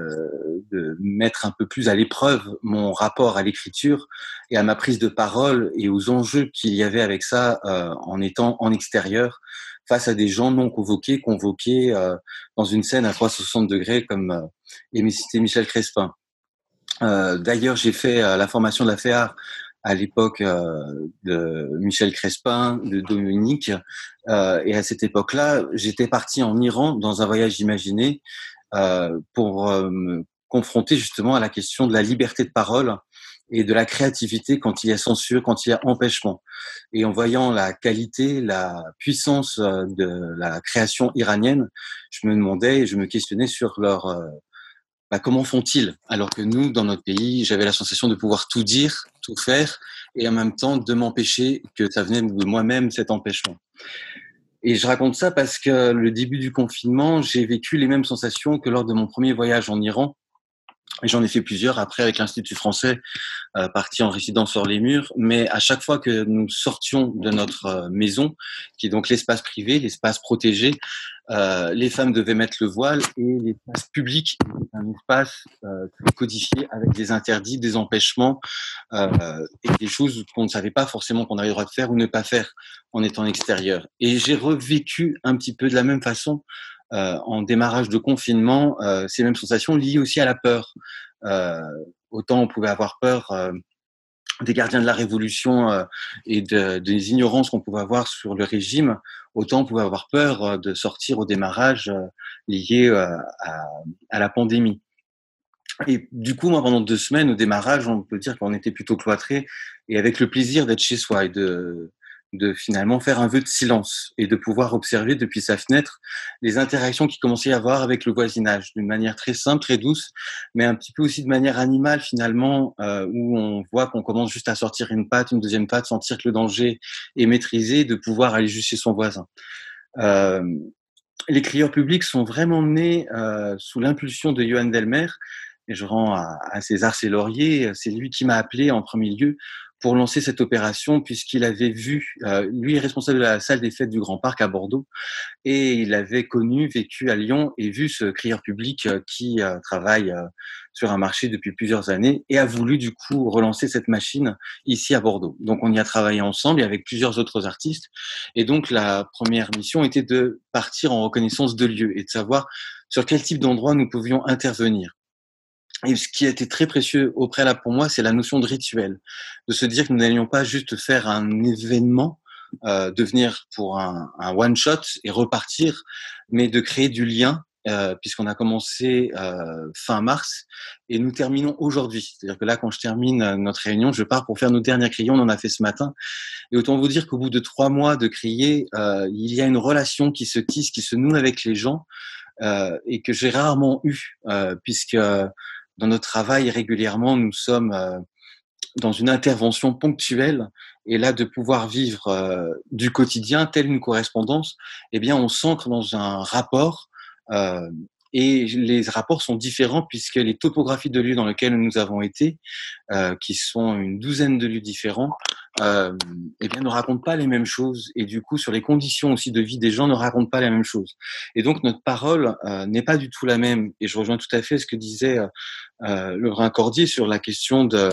de, mettre un peu plus à l'épreuve mon rapport à l'écriture et à ma prise de parole et aux enjeux qu'il y avait avec ça euh, en étant en extérieur face à des gens non convoqués, convoqués euh, dans une scène à 360 degrés comme euh, Michel Crespin. Euh, D'ailleurs, j'ai fait euh, la formation de la FEAR à l'époque de Michel Crespin, de Dominique, et à cette époque-là, j'étais parti en Iran dans un voyage imaginé pour me confronter justement à la question de la liberté de parole et de la créativité quand il y a censure, quand il y a empêchement. Et en voyant la qualité, la puissance euh, de la création iranienne, je me demandais et je me questionnais sur leur euh, bah, comment font-ils? Alors que nous, dans notre pays, j'avais la sensation de pouvoir tout dire, tout faire, et en même temps de m'empêcher que ça venait de moi-même cet empêchement. Et je raconte ça parce que le début du confinement, j'ai vécu les mêmes sensations que lors de mon premier voyage en Iran. J'en ai fait plusieurs après avec l'Institut français, euh, parti en résidence sur les murs. Mais à chaque fois que nous sortions de notre euh, maison, qui est donc l'espace privé, l'espace protégé, euh, les femmes devaient mettre le voile et l'espace public un espace euh, codifié avec des interdits, des empêchements euh, et des choses qu'on ne savait pas forcément qu'on avait le droit de faire ou ne pas faire en étant extérieur. Et j'ai revécu un petit peu de la même façon en démarrage de confinement euh, ces mêmes sensations liées aussi à la peur. Euh, autant on pouvait avoir peur des gardiens de la révolution euh, et de, des ignorances qu'on pouvait avoir sur le régime, autant on pouvait avoir peur euh, de sortir au démarrage euh, lié à, à, la pandémie. Et du coup, moi, pendant deux semaines au démarrage, on peut dire qu'on était plutôt cloîtrés et avec le plaisir d'être chez soi et de, de finalement faire un vœu de silence et de pouvoir observer depuis sa fenêtre les interactions qui commençaient à avoir avec le voisinage d'une manière très simple, très douce, mais un petit peu aussi de manière animale finalement, euh, où on voit qu'on commence juste à sortir une patte, une deuxième patte, sentir que le danger est maîtrisé, de pouvoir aller juste chez son voisin. Euh, les crieurs publics sont vraiment nés euh, sous l'impulsion de Johan Delmer, et je rends à, à César ses lauriers, c'est lui qui m'a appelé en premier lieu pour lancer cette opération puisqu'il avait vu, euh, lui est responsable de la salle des fêtes du Grand Parc à Bordeaux, et il avait connu, vécu à Lyon et vu ce crieur public euh, qui euh, travaille sur un marché depuis plusieurs années et a voulu du coup relancer cette machine ici à Bordeaux. Donc on y a travaillé ensemble et avec plusieurs autres artistes. Et donc la première mission était de partir en reconnaissance de lieux et de savoir sur quel type d'endroit nous pouvions intervenir. Et ce qui a été très précieux au préalable pour moi, c'est la notion de rituel, de se dire que nous n'allions pas juste faire un événement, euh, de venir pour un, un one shot et repartir, mais de créer du lien, euh, puisqu'on a commencé euh, fin mars et nous terminons aujourd'hui. C'est-à-dire que là, quand je termine euh, notre réunion, je pars pour faire nos derniers crayons. On en a fait ce matin. Et autant vous dire qu'au bout de trois mois de crier, euh, il y a une relation qui se tisse, qui se noue avec les gens euh, et que j'ai rarement eu, puisque dans notre travail régulièrement, nous sommes euh, dans une intervention ponctuelle. Et là de pouvoir vivre euh, du quotidien telle une correspondance, eh bien on s'ancre dans un rapport euh, et les rapports sont différents puisque les topographies de lieux dans lesquels nous avons été, euh, qui sont une douzaine de lieux différents, euh, eh bien, ne racontent pas les mêmes choses. Et du coup, sur les conditions aussi de vie des gens, ne racontent pas les mêmes choses. Et donc, notre parole euh, n'est pas du tout la même. Et je rejoins tout à fait ce que disait euh, Laurent Cordier sur la question de,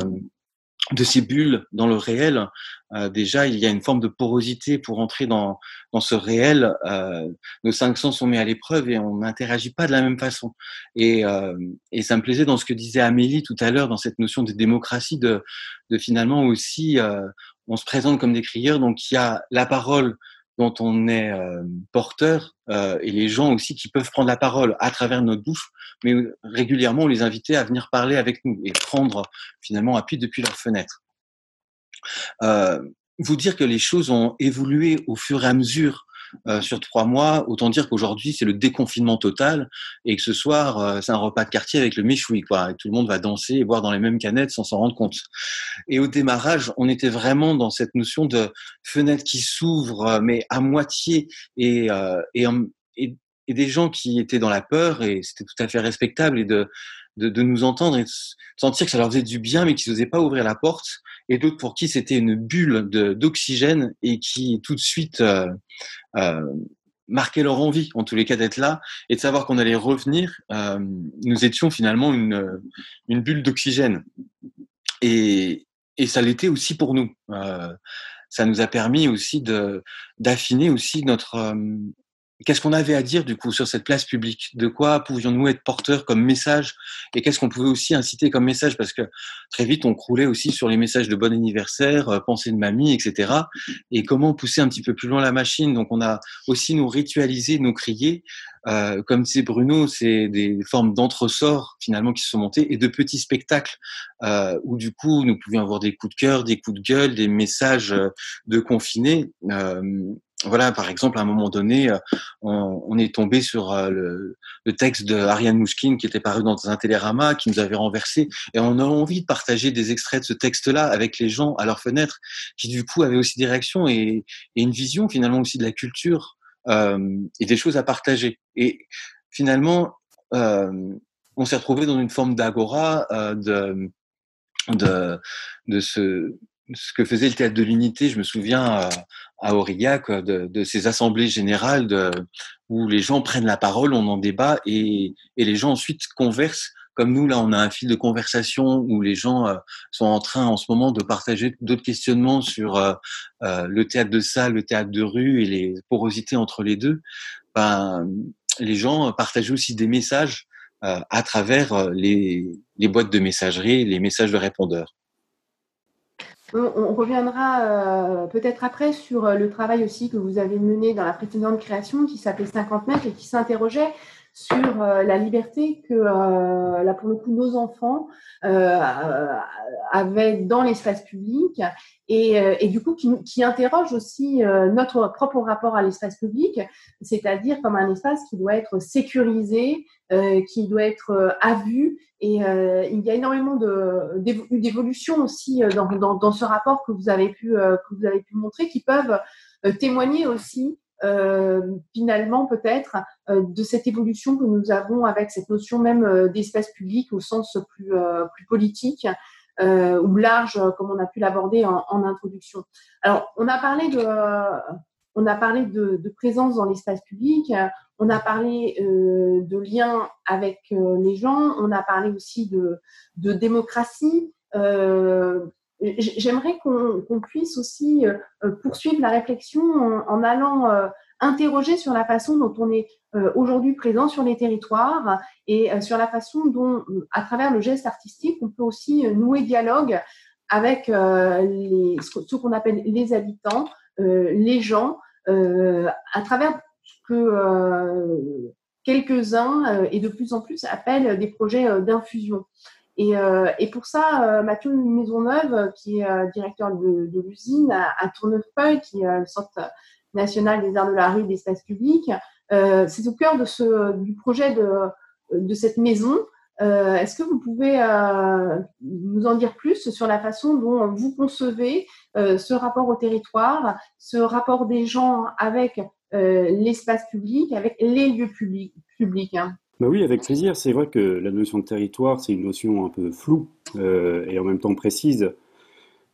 de ces bulles dans le réel, euh, déjà il y a une forme de porosité pour entrer dans, dans ce réel. Euh, nos cinq sens sont mis à l'épreuve et on n'interagit pas de la même façon. Et, euh, et ça me plaisait dans ce que disait Amélie tout à l'heure, dans cette notion de démocratie, de, de finalement aussi, euh, on se présente comme des crieurs, donc il y a la parole dont on est euh, porteur euh, et les gens aussi qui peuvent prendre la parole à travers notre bouche, mais régulièrement les invitait à venir parler avec nous et prendre finalement appui depuis leur fenêtre. Euh, vous dire que les choses ont évolué au fur et à mesure euh, sur trois mois, autant dire qu'aujourd'hui c'est le déconfinement total et que ce soir euh, c'est un repas de quartier avec le méchoui quoi. Et tout le monde va danser et boire dans les mêmes canettes sans s'en rendre compte. Et au démarrage, on était vraiment dans cette notion de fenêtre qui s'ouvre euh, mais à moitié et, et, et, et des gens qui étaient dans la peur et c'était tout à fait respectable et de de, nous entendre et de sentir que ça leur faisait du bien, mais qu'ils n'osaient pas ouvrir la porte, et d'autres pour qui c'était une bulle d'oxygène et qui tout de suite euh, euh, marquait leur envie, en tous les cas, d'être là et de savoir qu'on allait revenir. Euh, nous étions finalement une, une bulle d'oxygène. Et, et ça l'était aussi pour nous. Euh, ça nous a permis aussi de d'affiner aussi notre euh, Qu'est-ce qu'on avait à dire du coup sur cette place publique? De quoi pouvions-nous être porteurs comme message? Et qu'est-ce qu'on pouvait aussi inciter comme message? Parce que très vite, on croulait aussi sur les messages de bon anniversaire, euh, pensée de mamie, etc. Et comment pousser un petit peu plus loin la machine? Donc on a aussi nous ritualisé, nous crier. Euh, comme disait Bruno, c'est des formes d'entresort finalement qui se sont montées et de petits spectacles euh, où du coup nous pouvions avoir des coups de cœur, des coups de gueule, des messages euh, de confinés. Euh, voilà, par exemple, à un moment donné, euh, on, est tombé sur euh, le, texte de Ariane Mouchkine qui était paru dans un télérama, qui nous avait renversé, et on a envie de partager des extraits de ce texte-là avec les gens à leur fenêtre, qui du coup avaient aussi des réactions et, une vision finalement aussi de la culture euh, et des choses à partager. Et finalement, on s'est retrouvé dans une forme d'agora de, de, de ce ce que faisait le théâtre de l'unité, je me souviens à, à Aurillac de, de, ces assemblées générales de, où les gens prennent la parole, on en débat et, et, les gens ensuite conversent. Comme nous, là, on a un fil de conversation où les gens euh, sont en train en ce moment de partager d'autres questionnements sur euh, euh, le théâtre de salle, le théâtre de rue et les porosités entre les deux. Ben, les gens partagent aussi des messages à travers les, les boîtes de messagerie, les messages de répondeurs. On, reviendra euh, peut-être après sur euh, le travail aussi que vous avez mené dans la précédente création qui s'appelait 50 mètres et qui s'interrogeait sur euh, la liberté que, là pour le coup, nos enfants avaient dans l'espace public et, du coup qui, qui interroge aussi notre propre rapport à l'espace public, c'est-à-dire comme un espace qui doit être sécurisé, qui doit être à vue. Et euh, il y a énormément d'évolutions aussi euh, dans, dans, dans, ce rapport que vous avez pu, euh, que vous avez pu montrer, qui peuvent témoigner aussi euh, finalement peut-être de cette évolution que nous avons avec cette notion même d'espace public au sens plus, politique ou large, comme on a pu l'aborder en, introduction. Alors, on a parlé de, présence dans l'espace public. On a parlé euh, de liens avec euh, les gens, on a parlé aussi de, démocratie. Euh, j'aimerais qu'on puisse aussi poursuivre la réflexion en, allant interroger sur la façon dont on est aujourd'hui présent sur les territoires et sur la façon dont, à travers le geste artistique, on peut aussi nouer dialogue avec ce qu'on appelle les habitants, les gens, à travers que euh, quelques-uns euh, et de plus en plus appellent des projets euh, d'infusion. Et, et, pour ça, Mathieu Maisonneuve, qui est directeur de, l'usine à, Tournefeuille, qui est le Centre national des arts de la rue et d'espace public, c'est au cœur de ce, du projet de, de cette maison. Est-ce que vous pouvez nous en dire plus sur la façon dont vous concevez ce rapport au territoire, ce rapport des gens avec euh, l'espace public, avec les lieux publics. publics hein? Bah oui, avec plaisir. C'est vrai que la notion de territoire, c'est une notion un peu floue euh, et en même temps précise.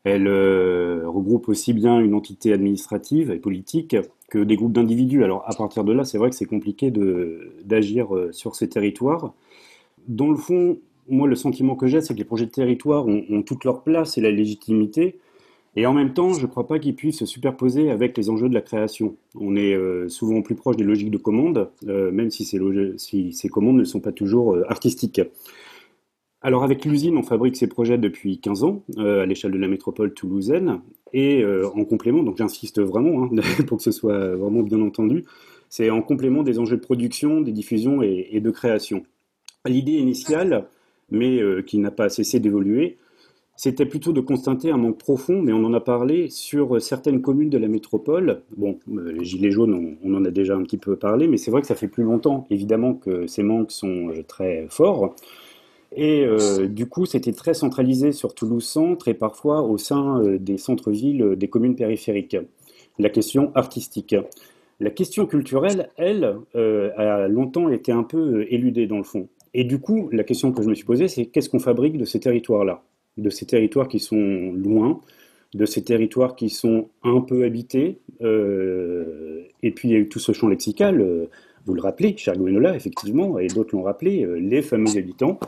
Elle euh, regroupe aussi bien une entité administrative et politique que des groupes d'individus. Alors à partir de là, c'est vrai que c'est compliqué d'agir sur ces territoires. Dans le fond, moi, le sentiment que j'ai, c'est que les projets de territoire ont toute leur place et la légitimité, et en même temps, je ne crois pas qu'ils puissent se superposer avec les enjeux de la création. On est euh, souvent plus proche des logiques de commande, euh, même si ces, commandes ne sont pas toujours euh, artistiques. Alors avec l'usine, on fabrique ces projets depuis 15 ans à l'échelle de la métropole toulousaine. Et en complément, donc j'insiste vraiment hein, pour que ce soit vraiment bien entendu, c'est en complément des enjeux de production, des diffusions et de création. L'idée initiale, mais qui n'a pas cessé d'évoluer, c'était plutôt de constater un manque profond, mais on en a parlé sur certaines communes de la métropole. Bon, euh, les Gilets jaunes, on, en a déjà un petit peu parlé, mais c'est vrai que ça fait plus longtemps, évidemment, que ces manques sont euh, très forts. Et euh, du coup, c'était très centralisé sur Toulouse-Centre et parfois au sein des centres-villes des communes périphériques. La question artistique. La question culturelle, elle, a longtemps été un peu éludée dans le fond. Et du coup, la question que je me suis posée, c'est qu'est-ce qu'on fabrique de ces territoires-là de ces territoires qui sont loin, de ces territoires qui sont un peu habités. Euh, et puis il y a eu tout ce champ lexical, euh, vous le rappelez, Charles Gwenola, effectivement, et d'autres l'ont rappelé, euh, les fameux habitants.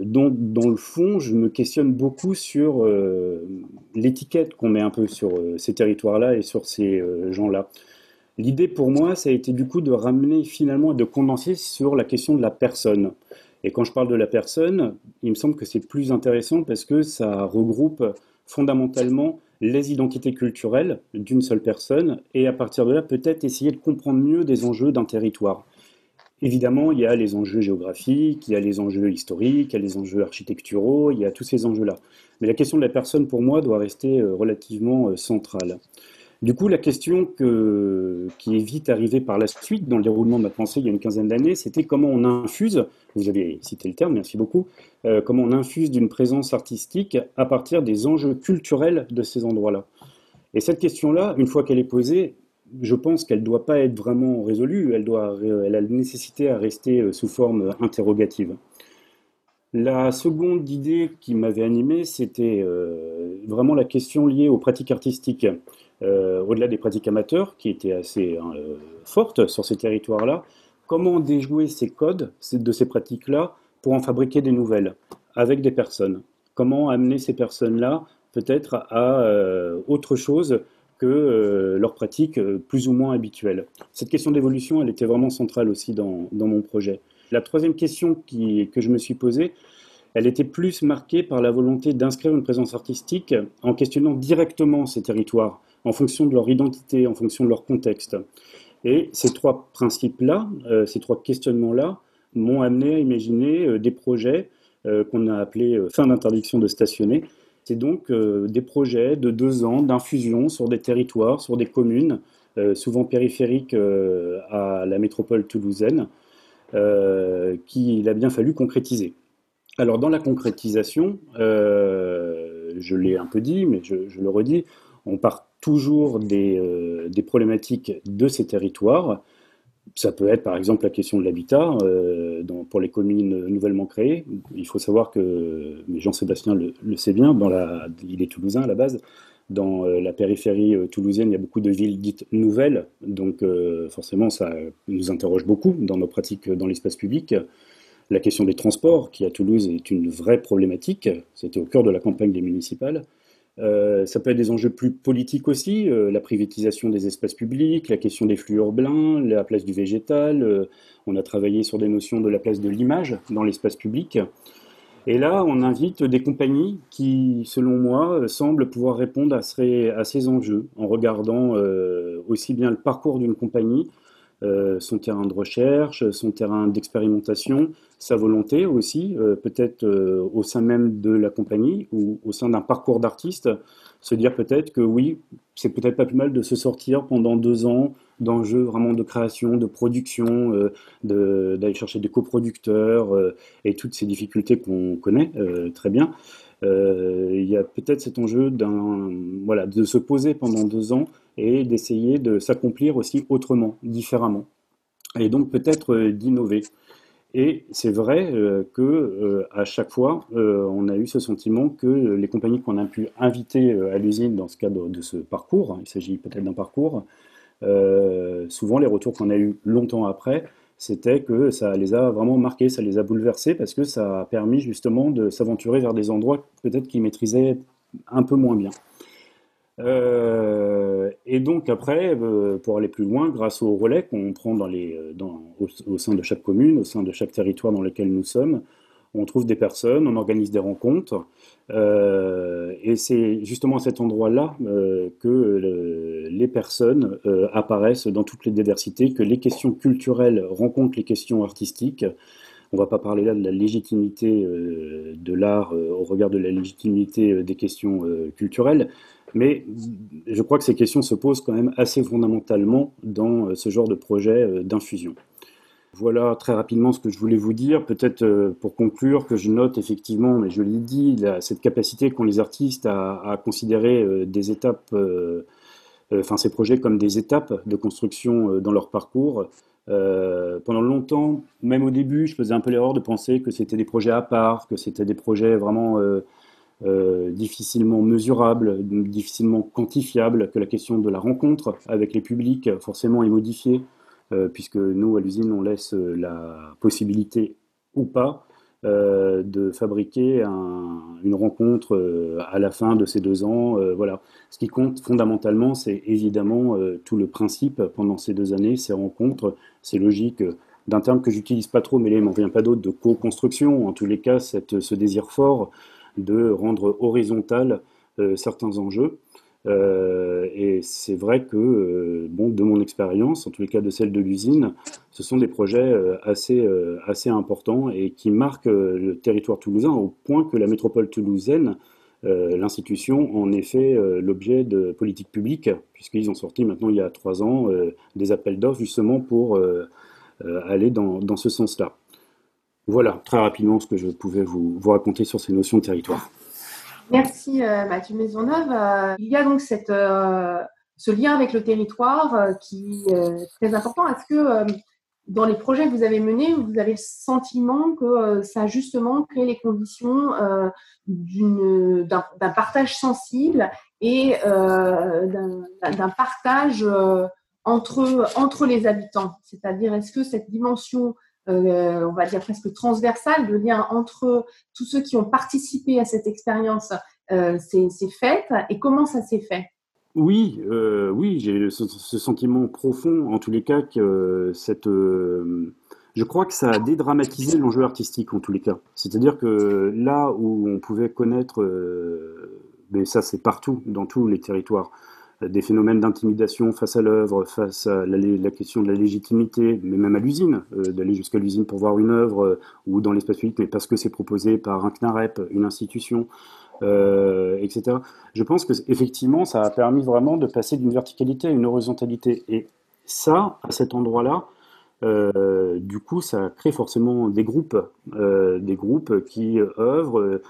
dans le fond, je me questionne beaucoup sur l'étiquette qu'on met un peu sur ces territoires-là et sur ces gens-là. L'idée pour moi, ça a été du coup de ramener finalement et de condenser sur la question de la personne. Et quand je parle de la personne, il me semble que c'est plus intéressant parce que ça regroupe fondamentalement les identités culturelles d'une seule personne et à partir de là peut-être essayer de comprendre mieux des enjeux d'un territoire. Évidemment, il y a les enjeux géographiques, il y a les enjeux historiques, il y a les enjeux architecturaux, il y a tous ces enjeux-là. Mais la question de la personne, pour moi, doit rester euh, relativement euh, centrale. Du coup, la question que, qui est vite arrivée par la suite dans le déroulement de ma pensée il y a une quinzaine d'années, c'était comment on infuse, vous avez cité le terme, merci beaucoup, euh, comment on infuse d'une présence artistique à partir des enjeux culturels de ces endroits-là. Et cette question-là, une fois qu'elle est posée, je pense qu'elle ne doit pas être vraiment résolue, elle, doit, elle a nécessité à rester euh, sous forme interrogative. La seconde idée qui m'avait animé, c'était euh, vraiment la question liée aux pratiques artistiques. Euh, au-delà des pratiques amateurs, qui étaient assez hein, euh, fortes sur ces territoires-là, comment déjouer ces codes de ces pratiques-là pour en fabriquer des nouvelles avec des personnes? Comment amener ces personnes-là peut-être à autre chose que leurs pratiques plus ou moins habituelles? Cette question d'évolution, elle était vraiment centrale aussi dans, mon projet. La troisième question que je me suis posée, elle était plus marquée par la volonté d'inscrire une présence artistique en questionnant directement ces territoires, en fonction de leur identité, en fonction de leur contexte. Et ces trois principes-là, euh, ces trois questionnements-là, m'ont amené à imaginer euh, des projets euh, qu'on a appelés fin d'interdiction de stationner. C'est donc des projets de deux ans d'infusion sur des territoires, sur des communes, souvent périphériques à la métropole toulousaine, qu'il a bien fallu concrétiser. Alors dans la concrétisation, euh, je l'ai un peu dit, mais je, le redis, on part toujours euh, des, problématiques de ces territoires. Ça peut être par exemple la question de l'habitat euh, pour les communes nouvellement créées. Il faut savoir que, mais Jean-Sébastien le, sait bien, il est toulousain à la base, dans la périphérie toulousaine, il y a beaucoup de villes dites nouvelles, donc forcément ça nous interroge beaucoup dans nos pratiques dans l'espace public. La question des transports, qui à Toulouse est une vraie problématique, c'était au cœur de la campagne des municipales. Euh, ça peut être des enjeux plus politiques aussi, euh, la privatisation des espaces publics, la question des flux urbains, la place du végétal. Euh, on a travaillé sur des notions de la place de l'image dans l'espace public. Et là, on invite des compagnies qui, selon moi, semblent pouvoir répondre à ces enjeux en regardant aussi bien le parcours d'une compagnie euh, son terrain de recherche, son terrain d'expérimentation, sa volonté aussi, euh, peut-être euh, au sein même de la compagnie ou au sein d'un parcours d'artiste, se dire peut-être que oui, c'est peut-être pas plus mal de se sortir pendant deux ans d'enjeux vraiment de création, de production, d'aller chercher des coproducteurs et toutes ces difficultés qu'on connaît très bien. il y a peut-être cet enjeu de se poser pendant deux ans et d'essayer de s'accomplir aussi autrement, différemment, et donc peut-être euh, d'innover. Et c'est vrai euh, que euh, à chaque fois, on a eu ce sentiment que les compagnies qu'on a pu inviter à l'usine dans ce cadre de ce parcours, hein, il s'agit peut-être d'un parcours, souvent les retours qu'on a eu longtemps après, c'était que ça les a vraiment marqués, ça les a bouleversés parce que ça a permis justement de s'aventurer vers des endroits peut-être qu'ils maîtrisaient un peu moins bien. Euh, et donc après, euh, pour aller plus loin, grâce au relais qu'on prend euh, au, sein de chaque commune, au sein de chaque territoire dans lequel nous sommes, on trouve des personnes, on organise des rencontres, et c'est justement à cet endroit-là que les personnes apparaissent dans toutes les diversités, que les questions culturelles rencontrent les questions artistiques. On ne va pas parler là de la légitimité de l'art au regard de la légitimité des questions culturelles, mais je crois que ces questions se posent quand même assez fondamentalement dans euh, ce genre de projet euh, d'infusion. Voilà très rapidement ce que je voulais vous dire. Peut-être euh, pour conclure que je note effectivement, mais je l'ai dit, cette capacité qu'ont les artistes à, considérer des étapes, enfin ces projets comme des étapes de construction dans leur parcours. pendant longtemps, même au début, je faisais un peu l'erreur de penser que c'était des projets à part, que c'était des projets vraiment difficilement mesurable, difficilement quantifiable, que la question de la rencontre avec les publics forcément est modifiée, euh, puisque nous, à l'usine, on laisse la possibilité ou pas euh, de fabriquer une rencontre à la fin de ces deux ans. voilà. Ce qui compte fondamentalement, c'est évidemment tout le principe pendant ces deux années, ces rencontres, ces logiques d'un terme que j'utilise pas trop, mais il m'en vient pas d'autre, de co-construction, en tous les cas, ce désir fort de rendre horizontal euh, certains enjeux. Euh, et c'est vrai que, euh, bon, de mon expérience, en tous les cas de celle de l'usine, ce sont des projets assez, importants et qui marquent le territoire toulousain au point que la métropole toulousaine l'institution en effet l'objet de politiques publiques, puisqu'ils ont sorti maintenant il y a trois ans des appels d'offres justement pour aller dans, dans ce sens-là. Voilà très rapidement ce que je pouvais vous, raconter sur ces notions de territoire. Merci Mathieu Maisonneuve. il y a donc cette, ce lien avec le territoire qui est très important. Est-ce que dans les projets que vous avez menés, vous avez le sentiment que euh, ça a justement créé les conditions euh, d'un partage sensible et euh, d'un partage entre, entre les habitants? C'est-à-dire, est-ce que cette dimension, on va dire presque transversale, de lien entre tous ceux qui ont participé à cette expérience, s'est faite et comment ça s'est fait? Oui, euh, oui, j'ai ce, sentiment profond, en tous les cas, que cette, euh, je crois que ça a dédramatisé l'enjeu artistique, en tous les cas. C'est-à-dire que là où on pouvait connaître, euh, mais ça c'est partout, dans tous les territoires, des phénomènes d'intimidation face à l'œuvre, face à la, question de la légitimité, mais même à l'usine, d'aller jusqu'à l'usine pour voir une œuvre ou dans l'espace public, mais parce que c'est proposé par un CNAREP, une institution, euh, etc. Je pense que effectivement, ça a permis vraiment de passer d'une verticalité à une horizontalité. Et ça, à cet endroit-là, euh, du coup, ça crée forcément des groupes, euh, des groupes qui œuvrent.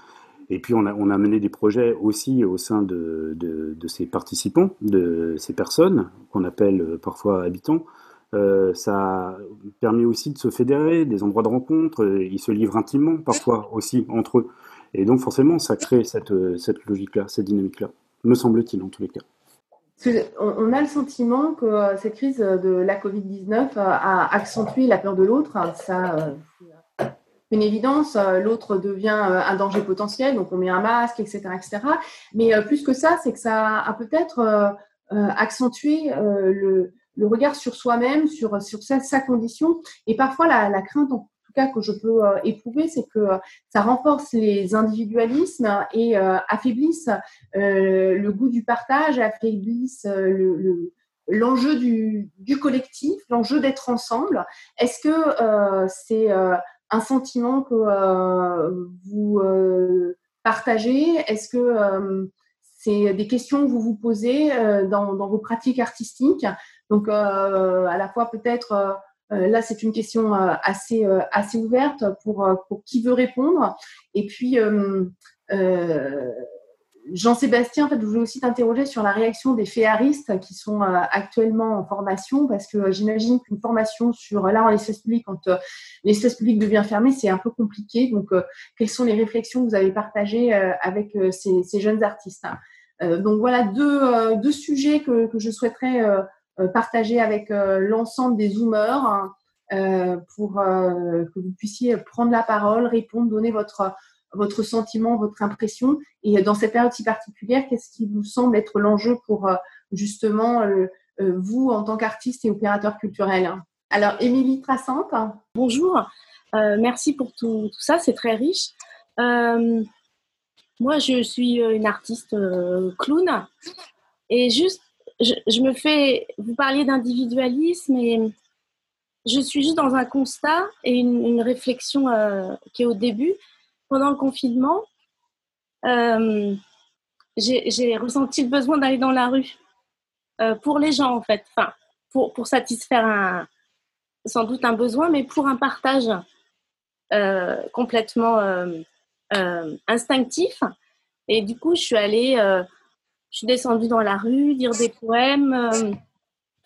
Et puis, on a, on a mené des projets aussi au sein de, de, de ces participants, de ces personnes qu'on appelle parfois habitants. Euh, ça a permis aussi de se fédérer, des endroits de rencontre. Ils se livrent intimement parfois aussi entre eux. Et donc forcément, ça crée cette, euh, cette logique-là, cette dynamique-là, me semble-t-il en tous les cas. On a le sentiment que euh, cette crise de la Covid-19 a accentué la peur de l'autre. Ça, une évidence, l'autre devient un danger potentiel, donc on met un masque, etc. etc. Mais plus que ça, c'est que ça a peut-être accentué le, regard sur soi-même, sur, sur sa, condition, et parfois la, crainte cas que je peux euh, éprouver, c'est que euh, ça renforce les individualismes et euh, affaiblisse le goût du partage, affaiblisse le, l'enjeu du, collectif, l'enjeu d'être ensemble. Est-ce que c'est un sentiment que vous partagez? Est-ce que c'est des questions que vous vous posez dans, dans vos pratiques artistiques? Donc, à la fois peut-être euh, là, c'est une question euh, assez, euh, assez ouverte pour, pour qui veut répondre. Et puis, Jean-Sébastien, en fait, je voulais aussi t'interroger sur la réaction des féaristes qui sont actuellement en formation, parce que j'imagine qu'une formation sur l'art en espace public, quand l'espace public devient fermé, c'est un peu compliqué. Donc, quelles sont les réflexions que vous avez partagées avec ces, jeunes artistes Donc, voilà deux, deux sujets que, que je souhaiterais euh, partager avec euh, l'ensemble des Zoomers hein, euh, pour que vous puissiez prendre la parole, répondre, donner votre, votre sentiment, votre impression. Et dans cette période si particulière, qu'est-ce qui vous semble être l'enjeu pour justement vous en tant qu'artiste et opérateur culturel? Alors, Émilie Trassante. Bonjour, merci pour tout, ça, c'est très riche. moi, je suis une artiste clown et juste je, me fais, vous parliez d'individualisme et je suis juste dans un constat et une, réflexion euh, qui est au début. Pendant le confinement, euh, j'ai ressenti le besoin d'aller dans la rue euh, pour les gens en fait, enfin pour, satisfaire sans doute un besoin, mais pour un partage complètement instinctif. Et du coup, je suis allée je suis descendue dans la rue, dire des poèmes, euh,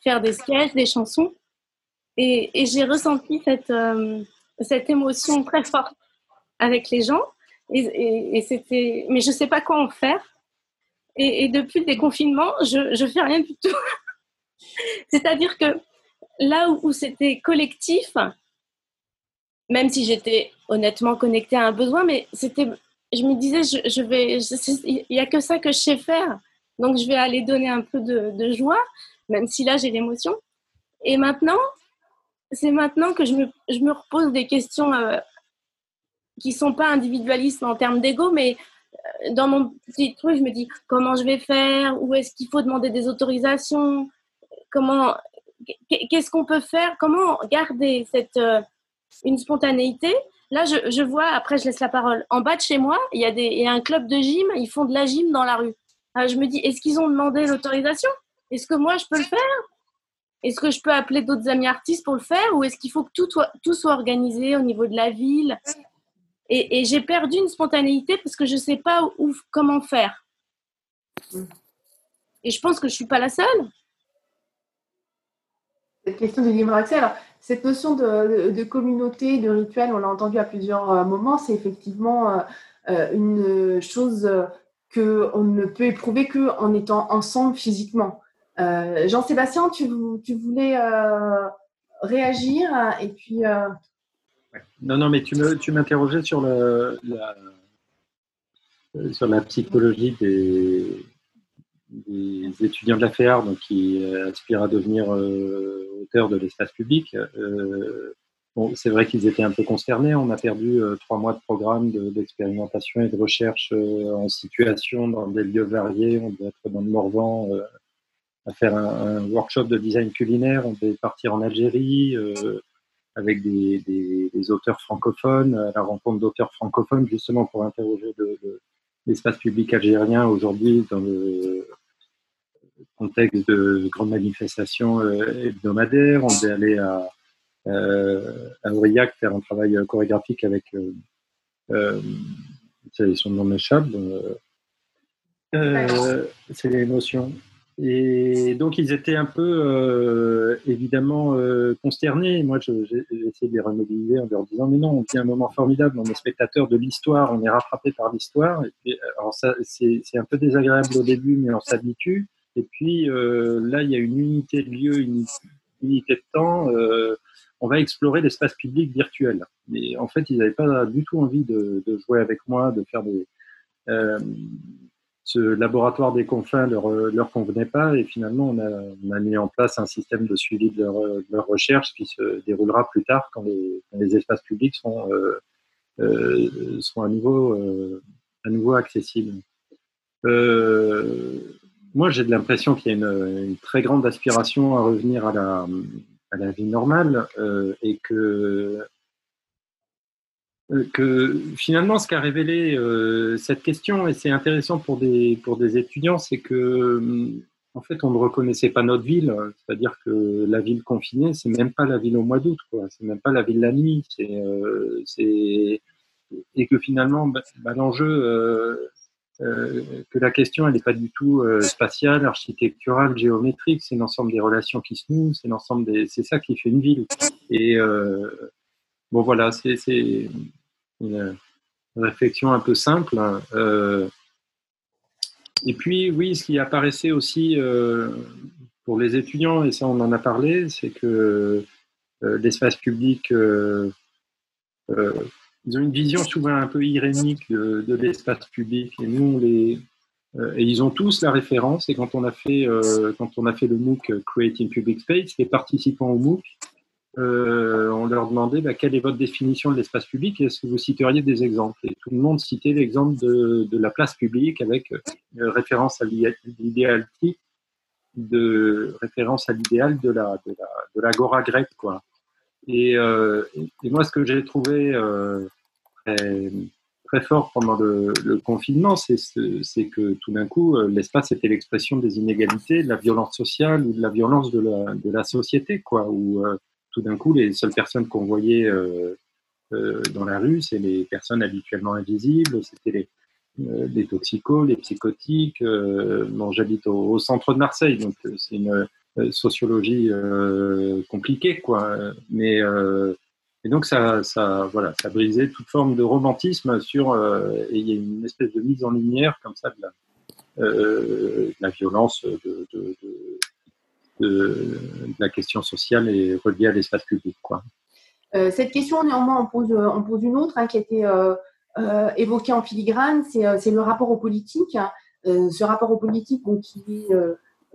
faire des sketchs, des chansons. Et, et j'ai ressenti cette, euh, cette émotion très forte avec les gens. Et, et, c'était, mais je sais pas quoi en faire. Et, depuis le déconfinement, je ne fais rien du tout. C'est-à-dire que là où, c'était collectif, même si j'étais honnêtement connectée à un besoin, mais c'était, je me disais, je, je vais, il n'y a que ça que je sais faire. Donc, je vais aller donner un peu de, joie, même si là, j'ai l'émotion. Et maintenant, c'est maintenant que je me, je me, repose des questions euh, qui sont pas individualistes en termes d'ego, mais euh, dans mon petit truc, je me dis comment je vais faire, où est-ce qu'il faut demander des autorisations, comment, qu'est-ce qu'on peut faire, comment garder cette, euh, une spontanéité? là, je, je, vois, après, je laisse la parole. En bas de chez moi, il y, a des, il un club de gym, ils font de la gym dans la rue. Alors, je me dis, est-ce qu'ils ont demandé l'autorisation? Est-ce que moi, je peux le faire? Est-ce que je peux appeler d'autres amis artistes pour le faire? Ou est-ce qu'il faut que tout, tout soit organisé au niveau de la ville? Et, j'ai perdu une spontanéité parce que je ne sais pas où, comment faire. Et je pense que je ne suis pas la seule. Cette question de libre accès, alors cette notion de, communauté, de rituel, on l'a entendu à plusieurs euh, moments, c'est effectivement euh, une chose qu'on ne peut éprouver qu'en étant ensemble physiquement. Euh, Jean-Sébastien, tu, voulais euh, réagir et puis. Euh... Non, non, mais tu m'interrogeais tu la, sur la psychologie des, étudiants de la FEAR donc, qui aspirent à devenir euh, auteurs de l'espace public. Euh, c'est vrai qu'ils étaient un peu consternés. On a perdu euh, trois mois de programme d'expérimentation et de recherche euh, en situation dans des lieux variés. On devait être dans le Morvan euh, à faire un, un, workshop de design culinaire. On devait partir en Algérie avec des, des, des, auteurs francophones, à la rencontre d'auteurs francophones, justement pour interroger l'espace public algérien aujourd'hui dans le contexte de grandes manifestations hebdomadaires. On aller à euh, à Aurillac faire un travail chorégraphique avec euh, euh, son nom m'échappe. Euh, c'est l'émotion. Et donc, ils étaient un peu, euh, évidemment, euh, consternés. Moi, j'ai essayé de les remobiliser en leur disant, mais non, on vit un moment formidable, on est spectateur de l'histoire, on est rattrapé par l'histoire. Ça, c'est un peu désagréable au début, mais on s'habitue. Et puis, euh, là, il y a une unité de lieu, une unité de temps on va explorer l'espace public virtuel. Mais en fait, ils n'avaient pas du tout envie de, jouer avec moi, de faire des. Euh, ce laboratoire des confins leur, leur convenait pas et finalement on a, mis en place un système de suivi de leur, recherche qui se déroulera plus tard quand les, espaces publics sont, euh, euh, à, nouveau, accessibles. moi j'ai de l'impression qu'il y a une, très grande aspiration à revenir à la, à la vie normale euh, et que euh, que finalement, ce qu'a révélé euh, cette question, et c'est intéressant pour des, pour des étudiants, c'est que en fait, on ne reconnaissait pas notre ville, c'est-à-dire que la ville confinée, c'est même pas la ville au mois d'août, quoi. C'est même pas la ville la nuit. C'est, et que finalement, bah, bah, l'enjeu, euh, que la question elle n'est pas du tout euh, spatiale, architecturale, géométrique, c'est l'ensemble des relations qui se nouent, c'est l'ensemble des, c'est ça qui fait une ville. Et euh, bon voilà, c'est, c'est une réflexion un peu simple. Hein. et puis oui, ce qui apparaissait aussi pour les étudiants, et ça on en a parlé, c'est que l'espace public ils ont une vision souvent un peu irénique de, l'espace public. Et nous, les, euh, ils ont tous la référence. Et quand on a fait, euh, quand on a fait le MOOC Creating Public Space, les participants au MOOC, euh, on leur demandait bah, quelle est votre définition de l'espace public et est-ce que vous citeriez des exemples? Et tout le monde citait l'exemple de, la place publique avec euh, référence à l'idéal de référence à l'idéal de la de la de l'agora grecque quoi. Et, euh, moi, ce que j'ai trouvé très, fort pendant le, confinement, c'est que tout d'un coup, l'espace était l'expression des inégalités, de la violence sociale ou de la violence de la, société, quoi. Tout d'un coup, les seules personnes qu'on voyait euh, euh, dans la rue, c'est les personnes habituellement invisibles, c'était les, les toxicos, les psychotiques. j'habite au, centre de Marseille, donc c'est une euh, sociologie euh, compliquée, quoi. Mais euh, et donc ça, ça, voilà, ça brisait toute forme de romantisme sur. et il y a une espèce de mise en lumière comme ça de la, violence de, de, la question sociale et reliée à l'espace public, quoi. cette question, néanmoins, on pose, pose une autre hein, qui a été euh, évoquée en filigrane, c'est le rapport aux politiques. ce rapport aux politiques, qui est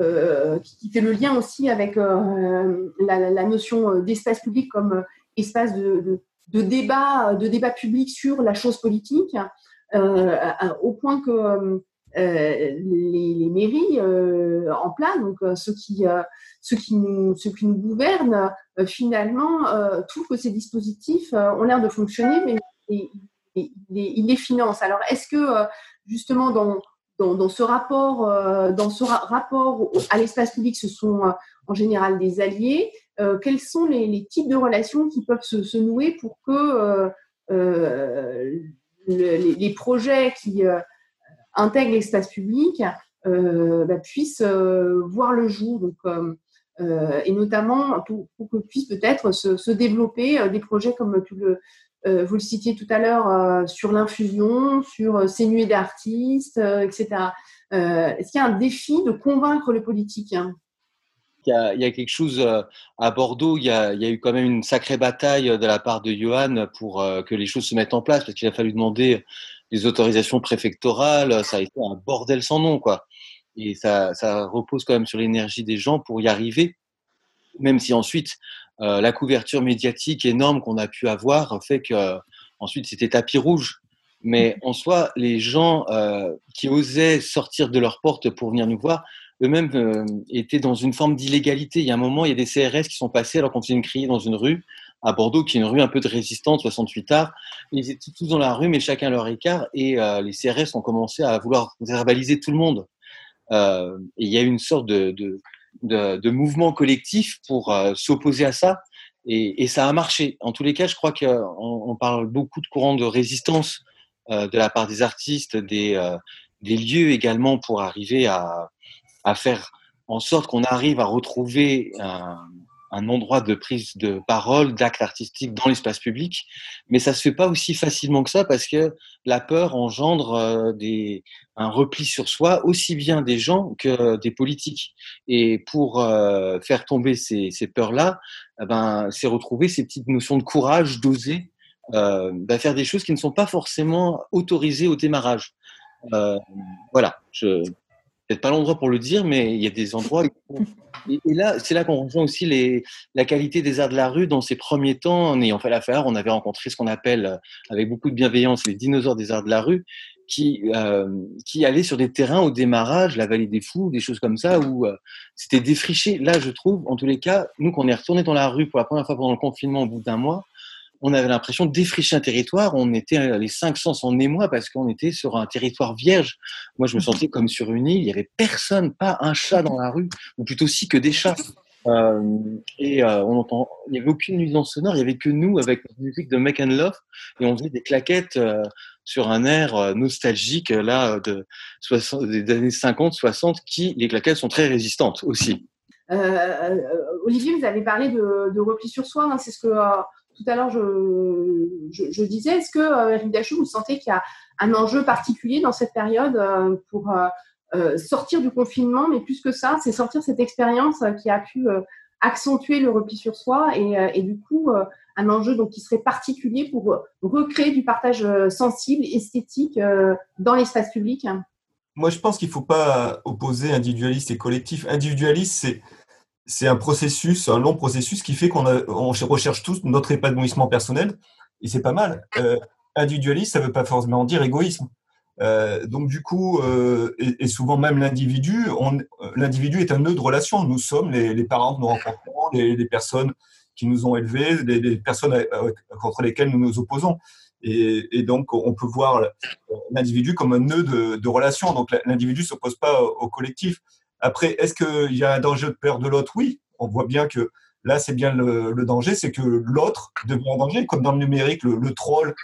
euh, qui, fait le lien aussi avec euh, la, notion euh, d'espace public comme espace de, débat, de débat public sur la chose politique, au point que les, mairies en place, donc ceux qui, ceux qui, nous, ceux qui nous gouvernent, finalement, trouvent que ces dispositifs ont l'air de fonctionner, mais ils les financent. Alors, est-ce que justement dans, dans, ce rapport, dans ce rapport à l'espace public, ce sont en général des alliés Quels sont les, types de relations qui peuvent se, nouer pour que les, projets qui euh, intègrent l'espace public euh, bah, puissent euh, voir le jour. Donc, et notamment pour, que puissent peut-être se, développer des projets comme vous le citiez tout à l'heure sur l'infusion, sur ces nuées d'artistes, etc. Est-ce qu'il y a un défi de convaincre le politique hein? Il y, a, quelque chose euh, à Bordeaux, il y, a, eu quand même une sacrée bataille de la part de Johan pour euh, que les choses se mettent en place, parce qu'il a fallu demander des autorisations préfectorales, ça a été un bordel sans nom, quoi. Et ça, repose quand même sur l'énergie des gens pour y arriver, même si ensuite euh, la couverture médiatique énorme qu'on a pu avoir fait que ensuite c'était tapis rouge. Mais en soi, les gens qui osaient sortir de leur porte pour venir nous voir, eux-mêmes euh, étaient dans une forme d'illégalité. Il y a un moment, il y a des CRS qui sont passés alors qu'on faisait une criée dans une rue à Bordeaux, qui est une rue un peu de résistante, 68 arts. Ils étaient tous dans la rue, mais chacun leur écart, et euh, les CRS ont commencé à vouloir verbaliser tout le monde. Euh, et il y a eu une sorte de, de, de, mouvement collectif pour euh, s'opposer à ça, et, ça a marché. En tous les cas, je crois qu'on on parle beaucoup de courants de résistance de la part des artistes, des, des lieux également pour arriver à, à faire en sorte qu'on arrive à retrouver endroit de prise de parole, d'acte artistique dans l'espace public, mais ça se fait pas aussi facilement que ça parce que la peur engendre euh, des, un repli sur soi aussi bien des gens que des politiques. Et pour euh, faire tomber ces, peurs-là, eh ben, c'est retrouver ces petites notions de courage, d'oser, euh, bah, faire des choses qui ne sont pas forcément autorisées au démarrage. voilà, je, peut-être pas l'endroit pour le dire, mais il y a des endroits. Et, là, c'est là qu'on rejoint aussi la qualité des arts de la rue. Dans ces premiers temps, en ayant fait l'affaire, on avait rencontré ce qu'on appelle, euh, avec beaucoup de bienveillance, les dinosaures des arts de la rue, qui, euh, qui allaient sur des terrains au démarrage, la vallée des fous, des choses comme ça, où euh, c'était défriché. Là, je trouve, en tous les cas, nous, qu'on est retourné dans la rue pour la première fois pendant le confinement au bout d'un mois, on avait l'impression de défricher un territoire. On était euh, les cinq sens en émoi parce qu'on était sur un territoire vierge. Moi, je me sentais comme sur une île. Il y avait personne, pas un chat dans la rue, ou plutôt si que des chats. Euh, et euh, on entend, il n'y avait aucune nuisance sonore. Il n'y avait que nous avec la musique de Make and Love et on faisait des claquettes sur un air nostalgique là de des années 50, 60, qui les claquettes sont très résistantes aussi. Olivier, vous avez parlé de, repli sur soi. Hein. c'est ce que tout à l'heure, je, disais, est-ce que, euh, vous sentez qu'il y a un enjeu particulier dans cette période euh, pour euh, sortir du confinement, mais plus que ça, c'est sortir cette expérience qui a pu accentuer le repli sur soi et, du coup, un enjeu donc, qui serait particulier pour recréer du partage sensible, esthétique dans l'espace public? Moi, je pense qu'il ne faut pas opposer individualiste et collectif. Individualiste, c'est c'est un processus, un long processus qui fait qu'on on recherche tous notre épanouissement personnel et c'est pas mal. Euh, individualiste, ça veut pas forcément dire égoïsme. Euh, donc du coup, euh, et, souvent même l'individu, l'individu est un nœud de relation. Nous sommes les, parents que nous rencontrons, les, personnes qui nous ont élevés, les, personnes contre lesquelles nous nous opposons. Et, donc, on peut voir l'individu comme un nœud de, de relation. Donc, l'individu ne s'oppose pas au collectif. Après, est-ce qu'il y a un danger de peur de l'autre? Oui, on voit bien que là, c'est bien le, danger, c'est que l'autre devient un danger, comme dans le numérique, le, troll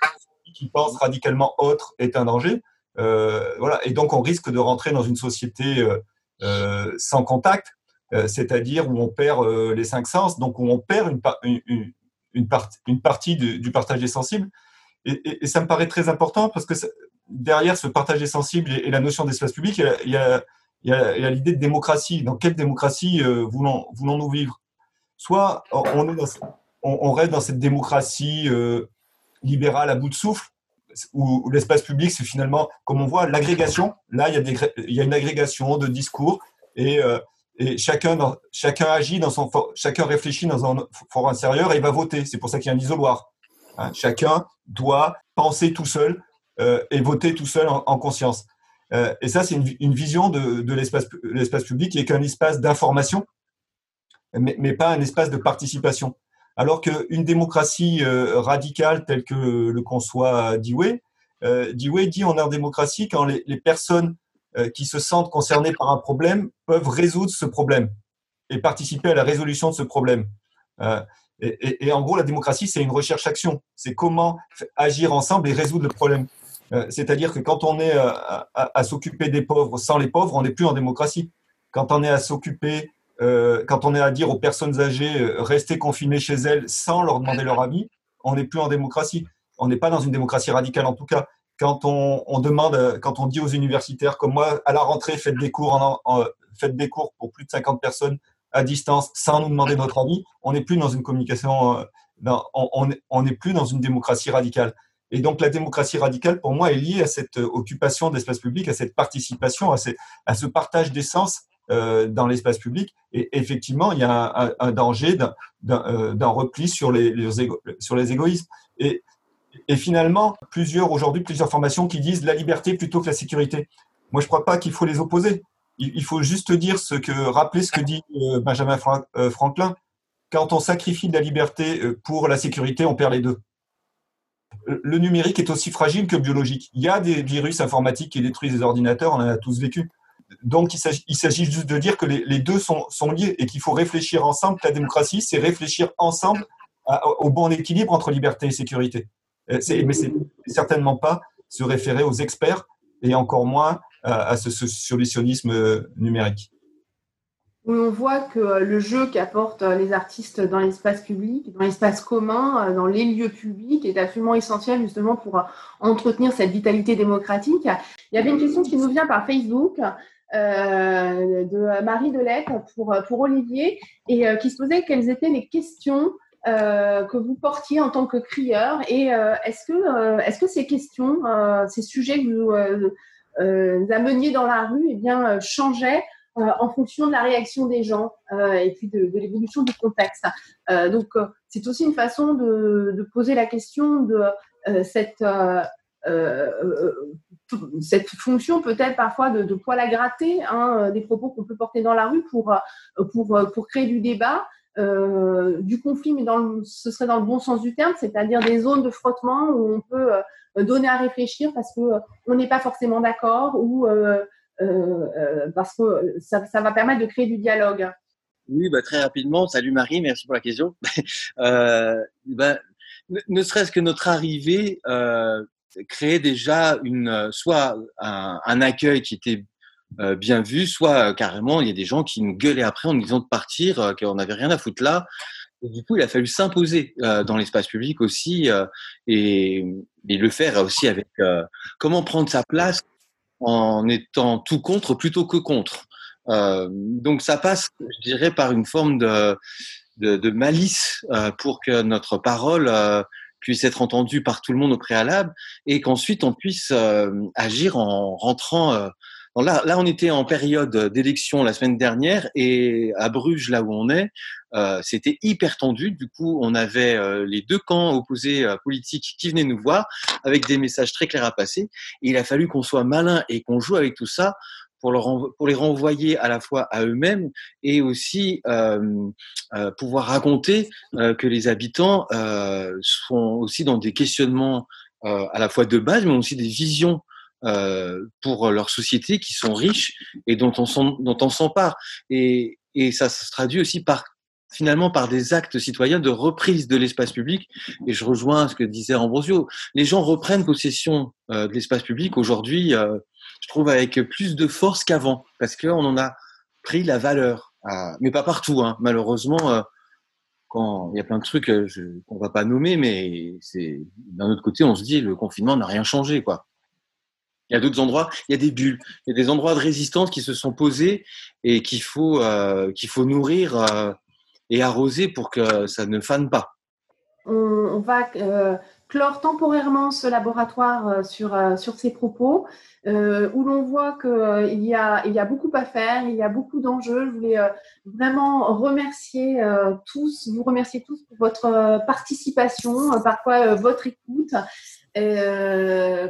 qui pense radicalement autre est un danger. Euh, voilà. Et donc, on risque de rentrer dans une société euh, euh, sans contact, c'est-à-dire où on perd les cinq sens, donc où on perd une, partie du partage des sensibles. Et, ça me paraît très important parce que derrière ce partage des sensibles et, la notion d'espace public, il y a, l'idée de démocratie. Dans quelle démocratie euh, voulons, voulons-nous vivre? Soit on, on, reste dans cette démocratie euh, libérale à bout de souffle, où, l'espace public, c'est finalement, comme on voit, l'agrégation. Là, il y, a il y a une agrégation de discours et, euh, chacun agit dans son, chacun réfléchit dans un fort intérieur et il va voter. C'est pour ça qu'il y a un isoloir. Hein. chacun doit penser tout seul et voter tout seul en conscience. Euh, et ça, c'est une, vision de, l'espace public qui est qu'un espace d'information, mais, pas un espace de participation. Alors qu'une démocratie euh, radicale telle que le conçoit Dewey, euh, Dewey dit en démocratie quand les, personnes qui se sentent concernées par un problème peuvent résoudre ce problème et participer à la résolution de ce problème. Et, en gros, la démocratie, c'est une recherche-action. C'est comment agir ensemble et résoudre le problème. Euh, C'est-à-dire que quand on est à, à, s'occuper des pauvres sans les pauvres, on n'est plus en démocratie. Quand on est à s'occuper, euh, quand on est à dire aux personnes âgées euh, restez confinées chez elles sans leur demander leur avis, on n'est plus en démocratie. On n'est pas dans une démocratie radicale en tout cas. Quand on, demande, quand on dit aux universitaires comme moi, à la rentrée, faites des cours, faites des cours pour plus de 50 personnes à distance sans nous demander notre avis, on n'est plus dans une communication, euh, on n'est plus dans une démocratie radicale. Et donc la démocratie radicale, pour moi, est liée à cette occupation d'espace public, à cette participation, à, ce partage d'essence euh, dans l'espace public. Et effectivement, il y a un, danger d'un euh, repli sur les, sur les égoïsmes. Et, finalement, plusieurs aujourd'hui, plusieurs formations qui disent la liberté plutôt que la sécurité. Moi, je ne crois pas qu'il faut les opposer. Il, faut juste dire ce que rappeler ce que dit euh, Benjamin Fra euh, Franklin. Quand on sacrifie de la liberté euh, pour la sécurité, on perd les deux. Le numérique est aussi fragile que biologique. Il y a des virus informatiques qui détruisent les ordinateurs, on en a tous vécu. Donc, il s'agit juste de dire que les, deux sont, liés et qu'il faut réfléchir ensemble. La démocratie, c'est réfléchir ensemble au bon équilibre entre liberté et sécurité. Mais c'est certainement pas se référer aux experts et encore moins à, ce, ce solutionnisme numérique où on voit que le jeu qu'apportent les artistes dans l'espace public, dans l'espace commun, dans les lieux publics est absolument essentiel justement pour entretenir cette vitalité démocratique. Il y avait une question qui nous vient par Facebook euh, de Marie Delette pour, pour Olivier et euh, qui se posait quelles étaient les questions euh, que vous portiez en tant que crieur et est-ce que, est-ce que ces questions, ces sujets que vous ameniez dans la rue eh bien, changeaient euh, en fonction de la réaction des gens euh, et puis de, l'évolution du contexte. Euh, donc, c'est aussi une façon de, poser la question de cette, cette fonction peut-être parfois de, de, poil à gratter hein, des propos qu'on peut porter dans la rue pour, pour, pour créer du débat. Du conflit, mais dans ce serait dans le bon sens du terme, c'est-à-dire des zones de frottement où on peut donner à réfléchir parce que euh, on n'est pas forcément d'accord ou parce que ça, va permettre de créer du dialogue. Oui, bah, très rapidement. Salut Marie, merci pour la question. euh, bah, ne serait-ce que notre arrivée euh, créait déjà une, soit un, accueil qui était euh, bien vu, soit euh, carrément il y a des gens qui nous gueulaient après en nous disant de partir, euh, qu'on n'avait rien à foutre là. Du coup, il a fallu s'imposer dans l'espace public aussi et, le faire aussi avec comment prendre sa place en étant tout contre plutôt que contre. Euh, donc ça passe, je dirais, par une forme de, de, de malice euh, pour que notre parole euh, puisse être entendue par tout le monde au préalable et qu'ensuite on puisse euh, agir en rentrant. Euh, là, là, on était en période d'élection la semaine dernière et à Bruges, là où on est, euh, c'était hyper tendu. Du coup, on avait euh, les deux camps opposés euh, politiques qui venaient nous voir avec des messages très clairs à passer. Il a fallu qu'on soit malin et qu'on joue avec tout ça pour, les renvoyer à la fois à eux-mêmes et aussi euh, pouvoir raconter que les habitants sont aussi dans des questionnements à la fois de base, mais aussi des visions pour leur société qui sont riches et dont on, dont on s'empare. Et, et ça se traduit aussi par finalement par des actes citoyens de reprise de l'espace public. Et je rejoins ce que disait Ambrosio. Les gens reprennent possession euh, de l'espace public aujourd'hui, euh, je trouve, avec plus de force qu'avant, parce qu'on en a pris la valeur. Euh, mais pas partout, hein. malheureusement. Quand il y a plein de trucs qu'on va pas nommer, mais c'est d'un autre côté, on se dit le confinement n'a rien changé, quoi. Il y a d'autres endroits, il y a des bulles, il y a des endroits de résistance qui se sont posés et qu'il faut qu'il faut nourrir et arroser pour que ça ne fane pas. On, va euh, clore temporairement ce laboratoire euh, sur, euh, sur ces propos, où l'on voit qu'il y, a, y a beaucoup à faire, il y a beaucoup d'enjeux. Je voulais vraiment remercier tous, vous remercier tous pour votre participation, parfois votre écoute,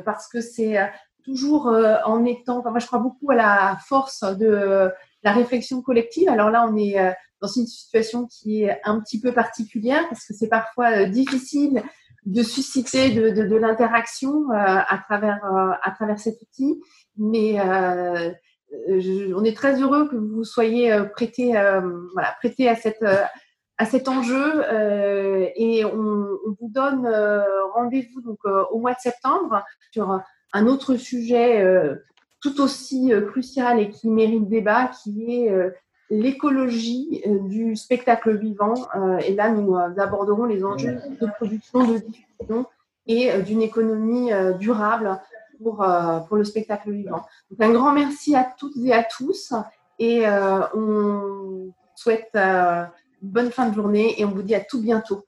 parce que c'est toujours en étant. moi, je crois beaucoup à la force de la réflexion collective. Alors là, on est dans une situation qui est un petit peu particulière parce que c'est parfois difficile de susciter de, l'interaction à travers à travers cet outil, mais on est très heureux que vous soyez prêté voilà prêté à cette à cet enjeu euh, et on, vous donne euh, rendez-vous donc euh, au mois de septembre sur un autre sujet euh, tout aussi crucial et qui mérite débat, qui est l'écologie du spectacle vivant. et là, nous aborderons les enjeux de production, de diffusion et d'une économie durable pour, pour le spectacle vivant. Donc, un grand merci à toutes et à tous et on souhaite bonne fin de journée et on vous dit à tout bientôt.